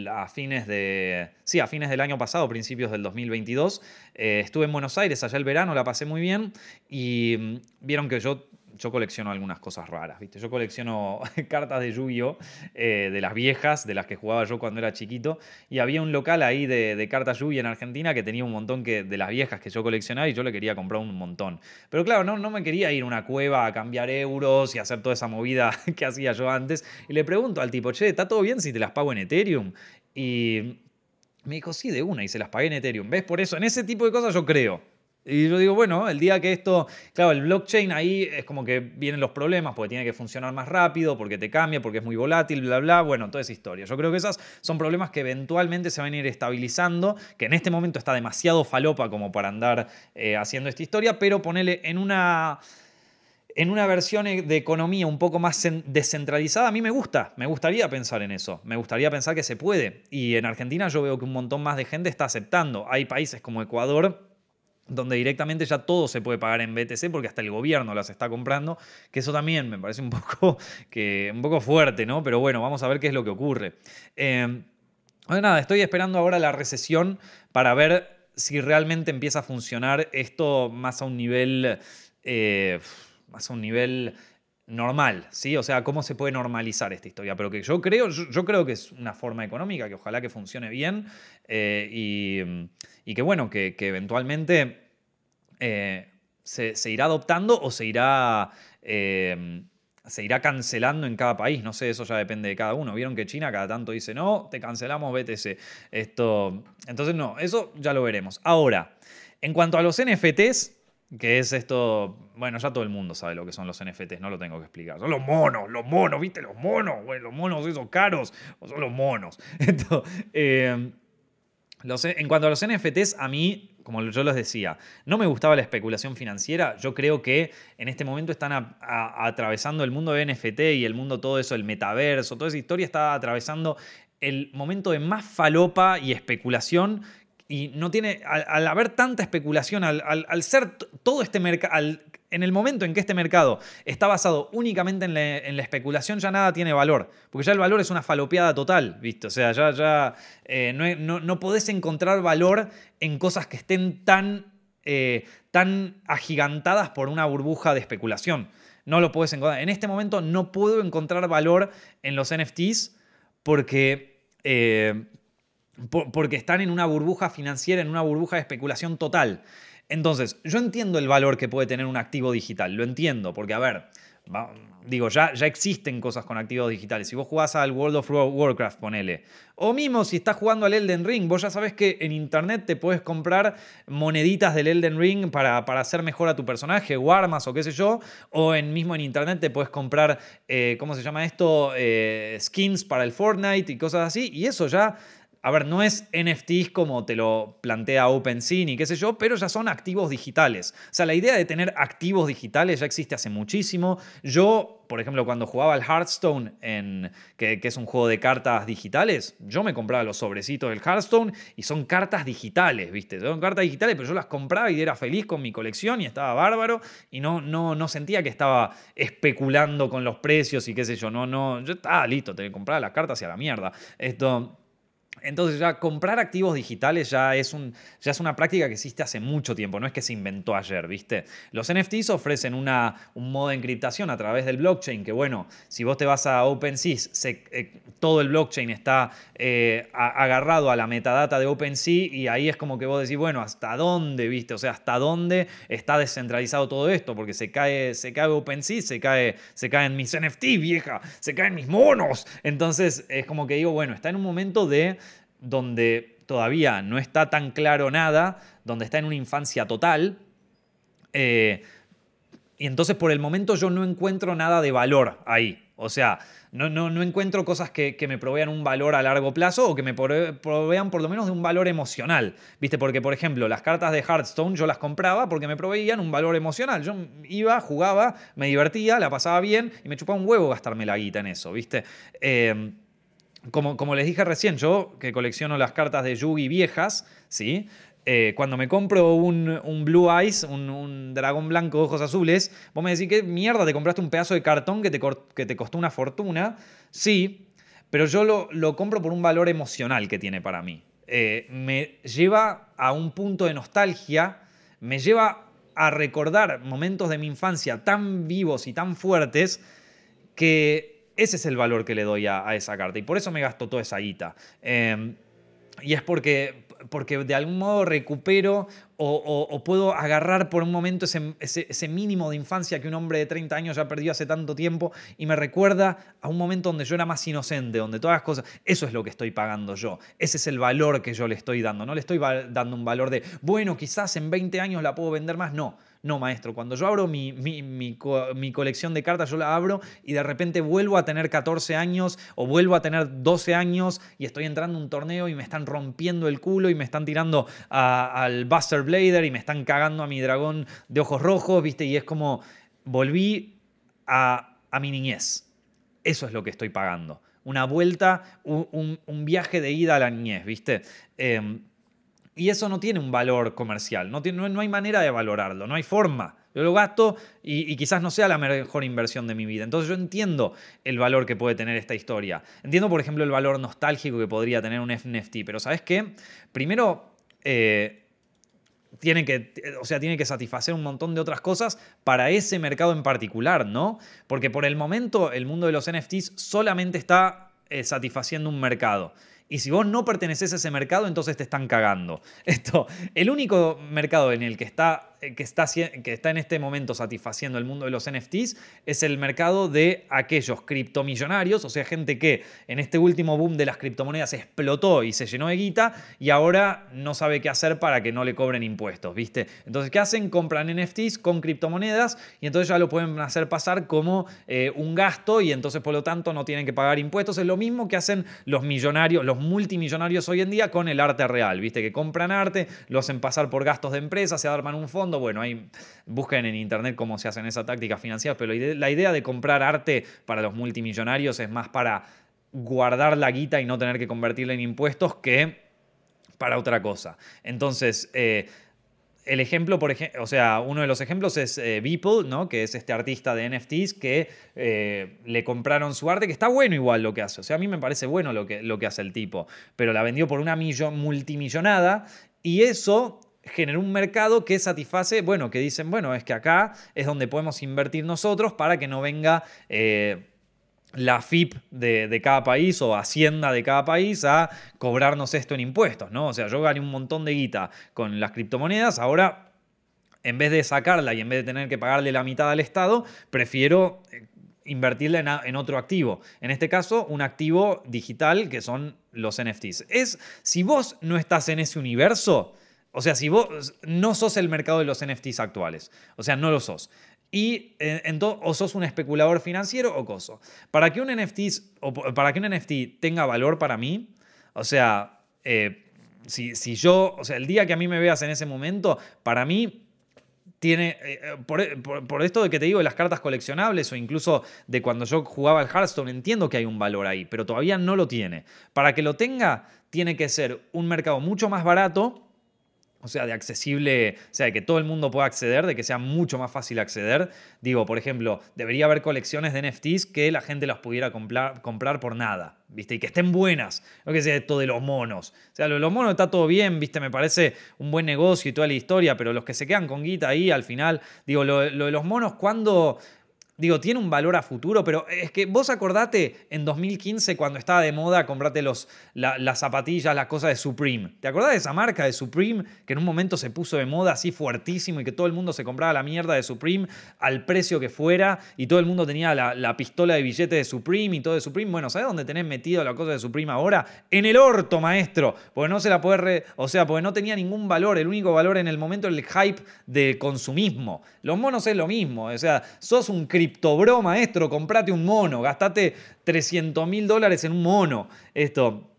a fines de. Sí, a fines del año pasado, principios del 2022. Eh, estuve en Buenos Aires allá el verano, la pasé muy bien. Y mm, vieron que yo yo colecciono algunas cosas raras, ¿viste? Yo colecciono (laughs) cartas de Yu-Gi-Oh! Eh, de las viejas, de las que jugaba yo cuando era chiquito, y había un local ahí de, cartas Yu-Gi en Argentina que tenía un montón de las viejas que yo coleccionaba y yo le quería comprar un montón. Pero claro, no, no me quería ir a una cueva a cambiar euros y hacer toda esa movida (laughs) que hacía yo antes. Y le pregunto al tipo, che, ¿está todo bien si te las pago en Ethereum? Y me dijo, sí, de una, y se las pagué en Ethereum. ¿Ves? Por eso, en ese tipo de cosas yo creo. Y yo digo, bueno, el día que esto, claro, el blockchain ahí es como que vienen los problemas porque tiene que funcionar más rápido, porque te cambia, porque es muy volátil, bla, bla, bueno, toda esa historia. Yo creo que esas son problemas que eventualmente se van a ir estabilizando, que en este momento está demasiado falopa como para andar eh, haciendo esta historia, pero ponele en una... En una versión de economía un poco más descentralizada, a mí me gusta, me gustaría pensar en eso, me gustaría pensar que se puede. Y en Argentina yo veo que un montón más de gente está aceptando. Hay países como Ecuador donde directamente ya todo se puede pagar en BTC porque hasta el gobierno las está comprando, que eso también me parece un (laughs) poco, que, un poco fuerte, ¿no? Pero bueno, vamos a ver qué es lo que ocurre. Eh, nada, estoy esperando ahora la recesión para ver si realmente empieza a funcionar esto más a un nivel, eh, más a un nivel normal, ¿sí? O sea, cómo se puede normalizar esta historia. Pero que yo creo, yo, creo que es una forma económica, que ojalá que funcione bien eh, y, que bueno, que, eventualmente eh, se, irá adoptando o se irá... Eh, se irá cancelando en cada país, no sé, eso ya depende de cada uno. Vieron que China cada tanto dice, no, te cancelamos BTC. Esto, entonces no, eso ya lo veremos. Ahora, en cuanto a los NFTs, que es esto, bueno, ya todo el mundo sabe lo que son los NFTs, no lo tengo que explicar. Son los monos, los monos, ¿viste? Los monos, güey, los monos esos caros, son los monos. (laughs) Eh, en cuanto a los NFTs, a mí, como yo les decía, no me gustaba la especulación financiera. Yo creo que en este momento están atravesando el mundo de NFT y el mundo todo eso, el metaverso, toda esa historia está atravesando el momento de más falopa y especulación y no tiene, al, haber tanta especulación, al, ser todo este mercado, en el momento en que este mercado está basado únicamente en la, especulación, ya nada tiene valor, porque ya el valor es una falopeada total, ¿viste? O sea, ya, ya eh, no, podés encontrar valor en cosas que estén tan, eh, tan agigantadas por una burbuja de especulación. No lo puedes encontrar. En este momento no puedo encontrar valor en los NFTs porque... Eh, porque están en una burbuja financiera, en una burbuja de especulación total. Entonces, yo entiendo el valor que puede tener un activo digital, lo entiendo, porque a ver, digo, ya, ya existen cosas con activos digitales. Si vos jugás al World of Warcraft, ponele. O mismo si estás jugando al Elden Ring, vos ya sabés que en internet te puedes comprar moneditas del Elden Ring para, para hacer mejor a tu personaje, o armas o qué sé yo. O en, mismo en internet te puedes comprar, eh, ¿cómo se llama esto? Eh, skins para el Fortnite y cosas así. Y eso ya a ver, no es NFTs como te lo plantea OpenSea ni qué sé yo, pero ya son activos digitales. O sea, la idea de tener activos digitales ya existe hace muchísimo. Yo, por ejemplo, cuando jugaba al Hearthstone, en, que, es un juego de cartas digitales, yo me compraba los sobrecitos del Hearthstone y son cartas digitales, ¿viste? Son cartas digitales, pero yo las compraba y era feliz con mi colección y estaba bárbaro y no, no, no sentía que estaba especulando con los precios y qué sé yo. No, no, yo estaba listo, te compraba las cartas y a la mierda. Esto. Entonces ya comprar activos digitales ya es, una práctica que existe hace mucho tiempo, no es que se inventó ayer, ¿viste? Los NFTs ofrecen una, un modo de encriptación a través del blockchain, que bueno, si vos te vas a OpenSea, eh, todo el blockchain está eh, agarrado a la metadata de OpenSea y ahí es como que vos decís, bueno, ¿hasta dónde, viste? O sea, ¿hasta dónde está descentralizado todo esto? Porque se cae, se cae OpenSea, se, cae, se caen mis NFTs, vieja, se caen mis monos. Entonces es como que digo, bueno, está en un momento de donde todavía no está tan claro nada, donde está en una infancia total. Eh, y entonces por el momento yo no encuentro nada de valor ahí. O sea, no, no, no encuentro cosas que, me provean un valor a largo plazo o que me provean por lo menos de un valor emocional. ¿Viste? Porque, por ejemplo, las cartas de Hearthstone yo las compraba porque me proveían un valor emocional. Yo iba, jugaba, me divertía, la pasaba bien y me chupaba un huevo gastarme la guita en eso, ¿viste? Eh, como, les dije recién, yo que colecciono las cartas de Yugi viejas, ¿sí? Eh, cuando me compro un, Blue Eyes, un, dragón blanco de ojos azules, vos me decís, ¿qué mierda? ¿Te compraste un pedazo de cartón que te, que te costó una fortuna? Sí, pero yo lo, lo, compro por un valor emocional que tiene para mí. Eh, me lleva a un punto de nostalgia, me lleva a recordar momentos de mi infancia tan vivos y tan fuertes que ese es el valor que le doy a, esa carta y por eso me gasto toda esa guita. Em, y es porque, porque de algún modo recupero o, puedo agarrar por un momento ese, ese, mínimo de infancia que un hombre de 30 años ya perdió hace tanto tiempo y me recuerda a un momento donde yo era más inocente, donde todas las cosas, eso es lo que estoy pagando yo, ese es el valor que yo le estoy dando, no le estoy dando un valor de, bueno, quizás en 20 años la puedo vender más, no no, maestro, cuando yo abro mi, mi, colección de cartas, yo la abro y de repente vuelvo a tener 14 años o vuelvo a tener 12 años y estoy entrando a un torneo y me están rompiendo el culo y me están tirando al Buster Blader y me están cagando a mi dragón de ojos rojos, ¿viste? Y es como, volví a, mi niñez. Eso es lo que estoy pagando. Una vuelta, un, viaje de ida a la niñez, ¿viste? Em, y eso no tiene un valor comercial, no, tiene, no, hay manera de valorarlo, no hay forma. Yo lo gasto y, quizás no sea la mejor inversión de mi vida. Entonces yo entiendo el valor que puede tener esta historia. Entiendo, por ejemplo, el valor nostálgico que podría tener un NFT. Pero ¿sabes qué? Primero, eh, tiene que, o sea, tiene que satisfacer un montón de otras cosas para ese mercado en particular, ¿no? Porque por el momento el mundo de los NFTs solamente está eh, satisfaciendo un mercado. Y si vos no perteneces a ese mercado, entonces te están cagando. (laughs) Esto, el único mercado en el que está que está, que está en este momento satisfaciendo el mundo de los NFTs es el mercado de aquellos criptomillonarios, o sea, gente que en este último boom de las criptomonedas explotó y se llenó de guita y ahora no sabe qué hacer para que no le cobren impuestos, ¿viste? Entonces, ¿qué hacen? Compran NFTs con criptomonedas y entonces ya lo pueden hacer pasar como eh, un gasto y entonces por lo tanto no tienen que pagar impuestos. Es lo mismo que hacen los millonarios, los multimillonarios hoy en día con el arte real, ¿viste? Que compran arte, lo hacen pasar por gastos de empresa, se arman un fondo bueno, busquen en internet cómo se hacen esas tácticas financieras, pero la idea de comprar arte para los multimillonarios es más para guardar la guita y no tener que convertirla en impuestos que para otra cosa. Entonces, eh, el ejemplo, por ejemplo, o sea, uno de los ejemplos es eh, Beeple, ¿no? Que es este artista de NFTs que eh, le compraron su arte, que está bueno igual lo que hace. O sea, a mí me parece bueno lo que, hace el tipo, pero la vendió por una multimillonada y eso generó un mercado que satisface, bueno, que dicen, bueno, es que acá es donde podemos invertir nosotros para que no venga eh, la FIP de, cada país o Hacienda de cada país a cobrarnos esto en impuestos, ¿no? O sea, yo gané un montón de guita con las criptomonedas, ahora en vez de sacarla y en vez de tener que pagarle la mitad al Estado, prefiero eh, invertirla en, otro activo. En este caso, un activo digital que son los NFTs. Es, si vos no estás en ese universo, o sea, si vos no sos el mercado de los NFTs actuales, o sea, no lo sos. Y eh, o sos un especulador financiero o coso. Para que un NFT, o para que un NFT tenga valor para mí, o sea, eh, si, yo, o sea, el día que a mí me veas en ese momento, para mí tiene, eh, por, por, esto de que te digo las cartas coleccionables o incluso de cuando yo jugaba al Hearthstone, entiendo que hay un valor ahí, pero todavía no lo tiene. Para que lo tenga, tiene que ser un mercado mucho más barato o sea, de accesible, o sea, de que todo el mundo pueda acceder, de que sea mucho más fácil acceder. Digo, por ejemplo, debería haber colecciones de NFTs que la gente las pudiera comprar, por nada, ¿viste? Y que estén buenas. No que sea esto de los monos. O sea, lo de los monos está todo bien, ¿viste? Me parece un buen negocio y toda la historia, pero los que se quedan con guita ahí al final, digo, lo de los monos, ¿cuándo Digo, tiene un valor a futuro, pero es que vos acordate en 2015 cuando estaba de moda comprarte los, las zapatillas, las cosas de Supreme. ¿Te acordás de esa marca de Supreme que en un momento se puso de moda así fuertísimo y que todo el mundo se compraba la mierda de Supreme al precio que fuera y todo el mundo tenía la, pistola de billete de Supreme y todo de Supreme? Bueno, ¿sabes dónde tenés metido la cosa de Supreme ahora? En el orto, maestro. Porque no se la puede... o sea, porque no tenía ningún valor. El único valor en el momento era el hype de consumismo. Los monos es lo mismo. O sea, sos un criptobro, maestro, comprate un mono, gastate 300 mil dólares en un mono. Esto,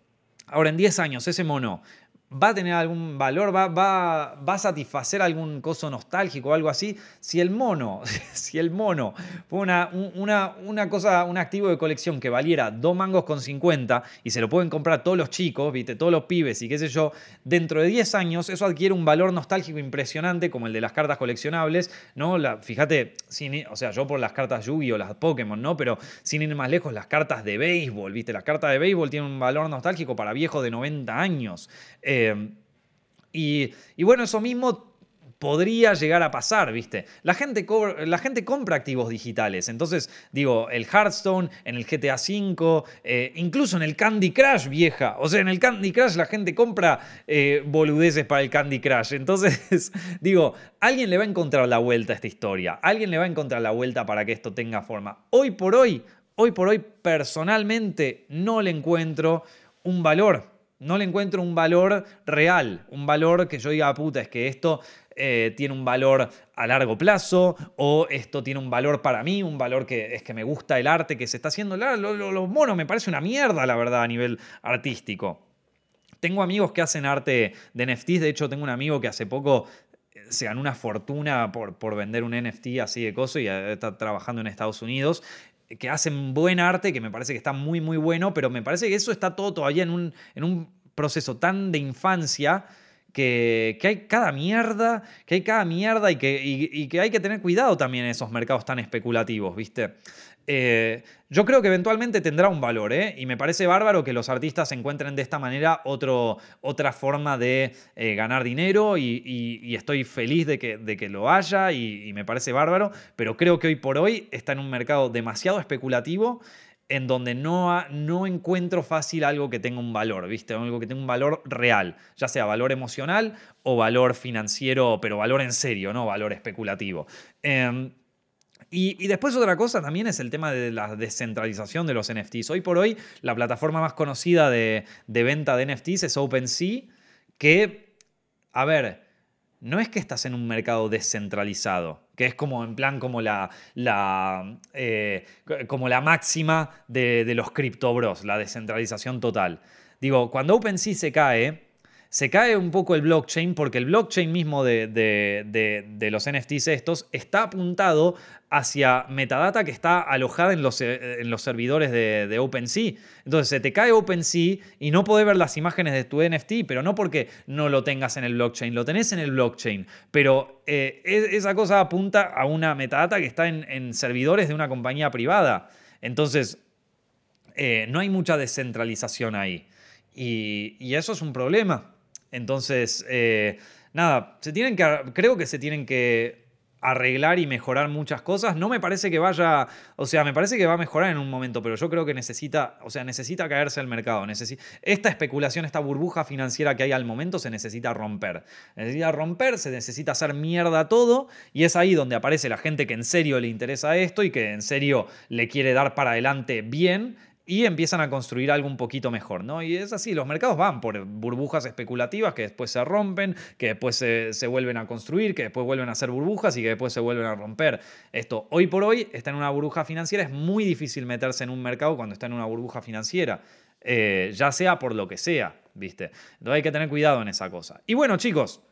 ahora en 10 años, ese mono va a tener algún valor, va, va, va, a satisfacer algún coso nostálgico o algo así. Si el mono, (laughs) si el mono una, una, una, cosa, un activo de colección que valiera 2 mangos con 50 y se lo pueden comprar todos los chicos, ¿viste? todos los pibes y qué sé yo, dentro de 10 años eso adquiere un valor nostálgico impresionante como el de las cartas coleccionables, ¿no? La, fíjate, o sea, yo por las cartas Yugi o las Pokémon, ¿no? Pero sin ir más lejos, las cartas de béisbol, ¿viste? Las cartas de béisbol tienen un valor nostálgico para viejos de 90 años. Eh, y, bueno, eso mismo podría llegar a pasar, ¿viste? La gente, la gente compra activos digitales. Entonces, digo, el Hearthstone, en el GTA V, eh, incluso en el Candy Crush, vieja. O sea, en el Candy Crush la gente compra eh, boludeces para el Candy Crush. Entonces, (laughs) digo, alguien le va a encontrar la vuelta a esta historia. Alguien le va a encontrar la vuelta para que esto tenga forma. Hoy por hoy, hoy por hoy, personalmente, no le encuentro un valor no le encuentro un valor real, un valor que yo diga, puta, es que esto eh, tiene un valor a largo plazo o esto tiene un valor para mí, un valor que es que me gusta el arte que se está haciendo. Los monos me parece una mierda, la verdad, a nivel artístico. Tengo amigos que hacen arte de NFTs, de hecho tengo un amigo que hace poco eh, se ganó una fortuna por, por vender un NFT así de coso y está trabajando en Estados Unidos que hacen buen arte, que me parece que está muy, muy bueno, pero me parece que eso está todo todavía en un proceso tan de infancia que, hay cada mierda, que hay cada mierda y que, y, que hay que tener cuidado también en esos mercados tan especulativos, ¿viste? eh, yo creo que eventualmente tendrá un valor, ¿eh? Y me parece bárbaro que los artistas encuentren de esta manera otro, otra forma de eh, ganar dinero y, estoy feliz de que, de que lo haya y, me parece bárbaro, pero creo que hoy por hoy está en un mercado demasiado especulativo en donde no, no encuentro fácil algo que tenga un valor, ¿viste? Algo que tenga un valor real, ya sea valor emocional o valor financiero, pero valor en serio, no valor especulativo. Em, y, después otra cosa también es el tema de la descentralización de los NFTs. Hoy por hoy la plataforma más conocida de, venta de NFTs es OpenSea, que, a ver, no es que estás en un mercado descentralizado, que es como en plan como la, la, eh, como la máxima de, de los criptobros, la descentralización total. Digo, cuando OpenSea se cae, se cae un poco el blockchain porque el blockchain mismo de, los NFTs estos está apuntado hacia metadata que está alojada en los, eh, servidores de, OpenSea. Entonces se te cae OpenSea y no podés ver las imágenes de tu NFT, pero no porque no lo tengas en el blockchain, lo tenés en el blockchain, pero eh, esa cosa apunta a una metadata que está en, servidores de una compañía privada. Entonces, eh, no hay mucha descentralización ahí. y eso es un problema. Entonces, eh, nada, se tienen que, creo que se tienen que arreglar y mejorar muchas cosas. No me parece que vaya, o sea, me parece que va a mejorar en un momento, pero yo creo que necesita, o sea, necesita caerse el mercado. esta especulación, esta burbuja financiera que hay al momento se necesita romper. Necesita romper, se necesita hacer mierda todo y es ahí donde aparece la gente que en serio le interesa esto y que en serio le quiere dar para adelante bien y empiezan a construir algo un poquito mejor, ¿no? Y es así, los mercados van por burbujas especulativas que después se rompen, que después se, vuelven a construir, que después vuelven a ser burbujas y que después se vuelven a romper. Esto, hoy por hoy, está en una burbuja financiera, es muy difícil meterse en un mercado cuando está en una burbuja financiera, eh, ya sea por lo que sea, ¿viste? Entonces hay que tener cuidado en esa cosa. Y bueno, chicos,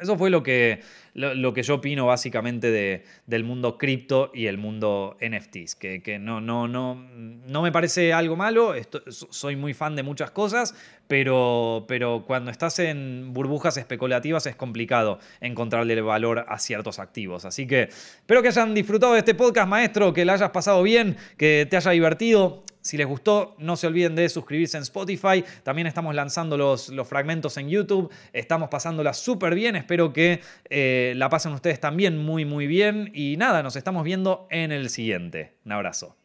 eso fue lo que, lo, que yo opino básicamente de, del mundo cripto y el mundo NFTs, que, que, no, no, no, no me parece algo malo, soy muy fan de muchas cosas, pero, pero cuando estás en burbujas especulativas es complicado encontrarle valor a ciertos activos. Así que espero que hayan disfrutado de este podcast, maestro, que le hayas pasado bien, que te haya divertido. Si les gustó, no se olviden de suscribirse en Spotify. También estamos lanzando los, fragmentos en YouTube. Estamos pasándola súper bien. Espero que eh, la pasen ustedes también muy, muy bien. Y nada, nos estamos viendo en el siguiente. Un abrazo.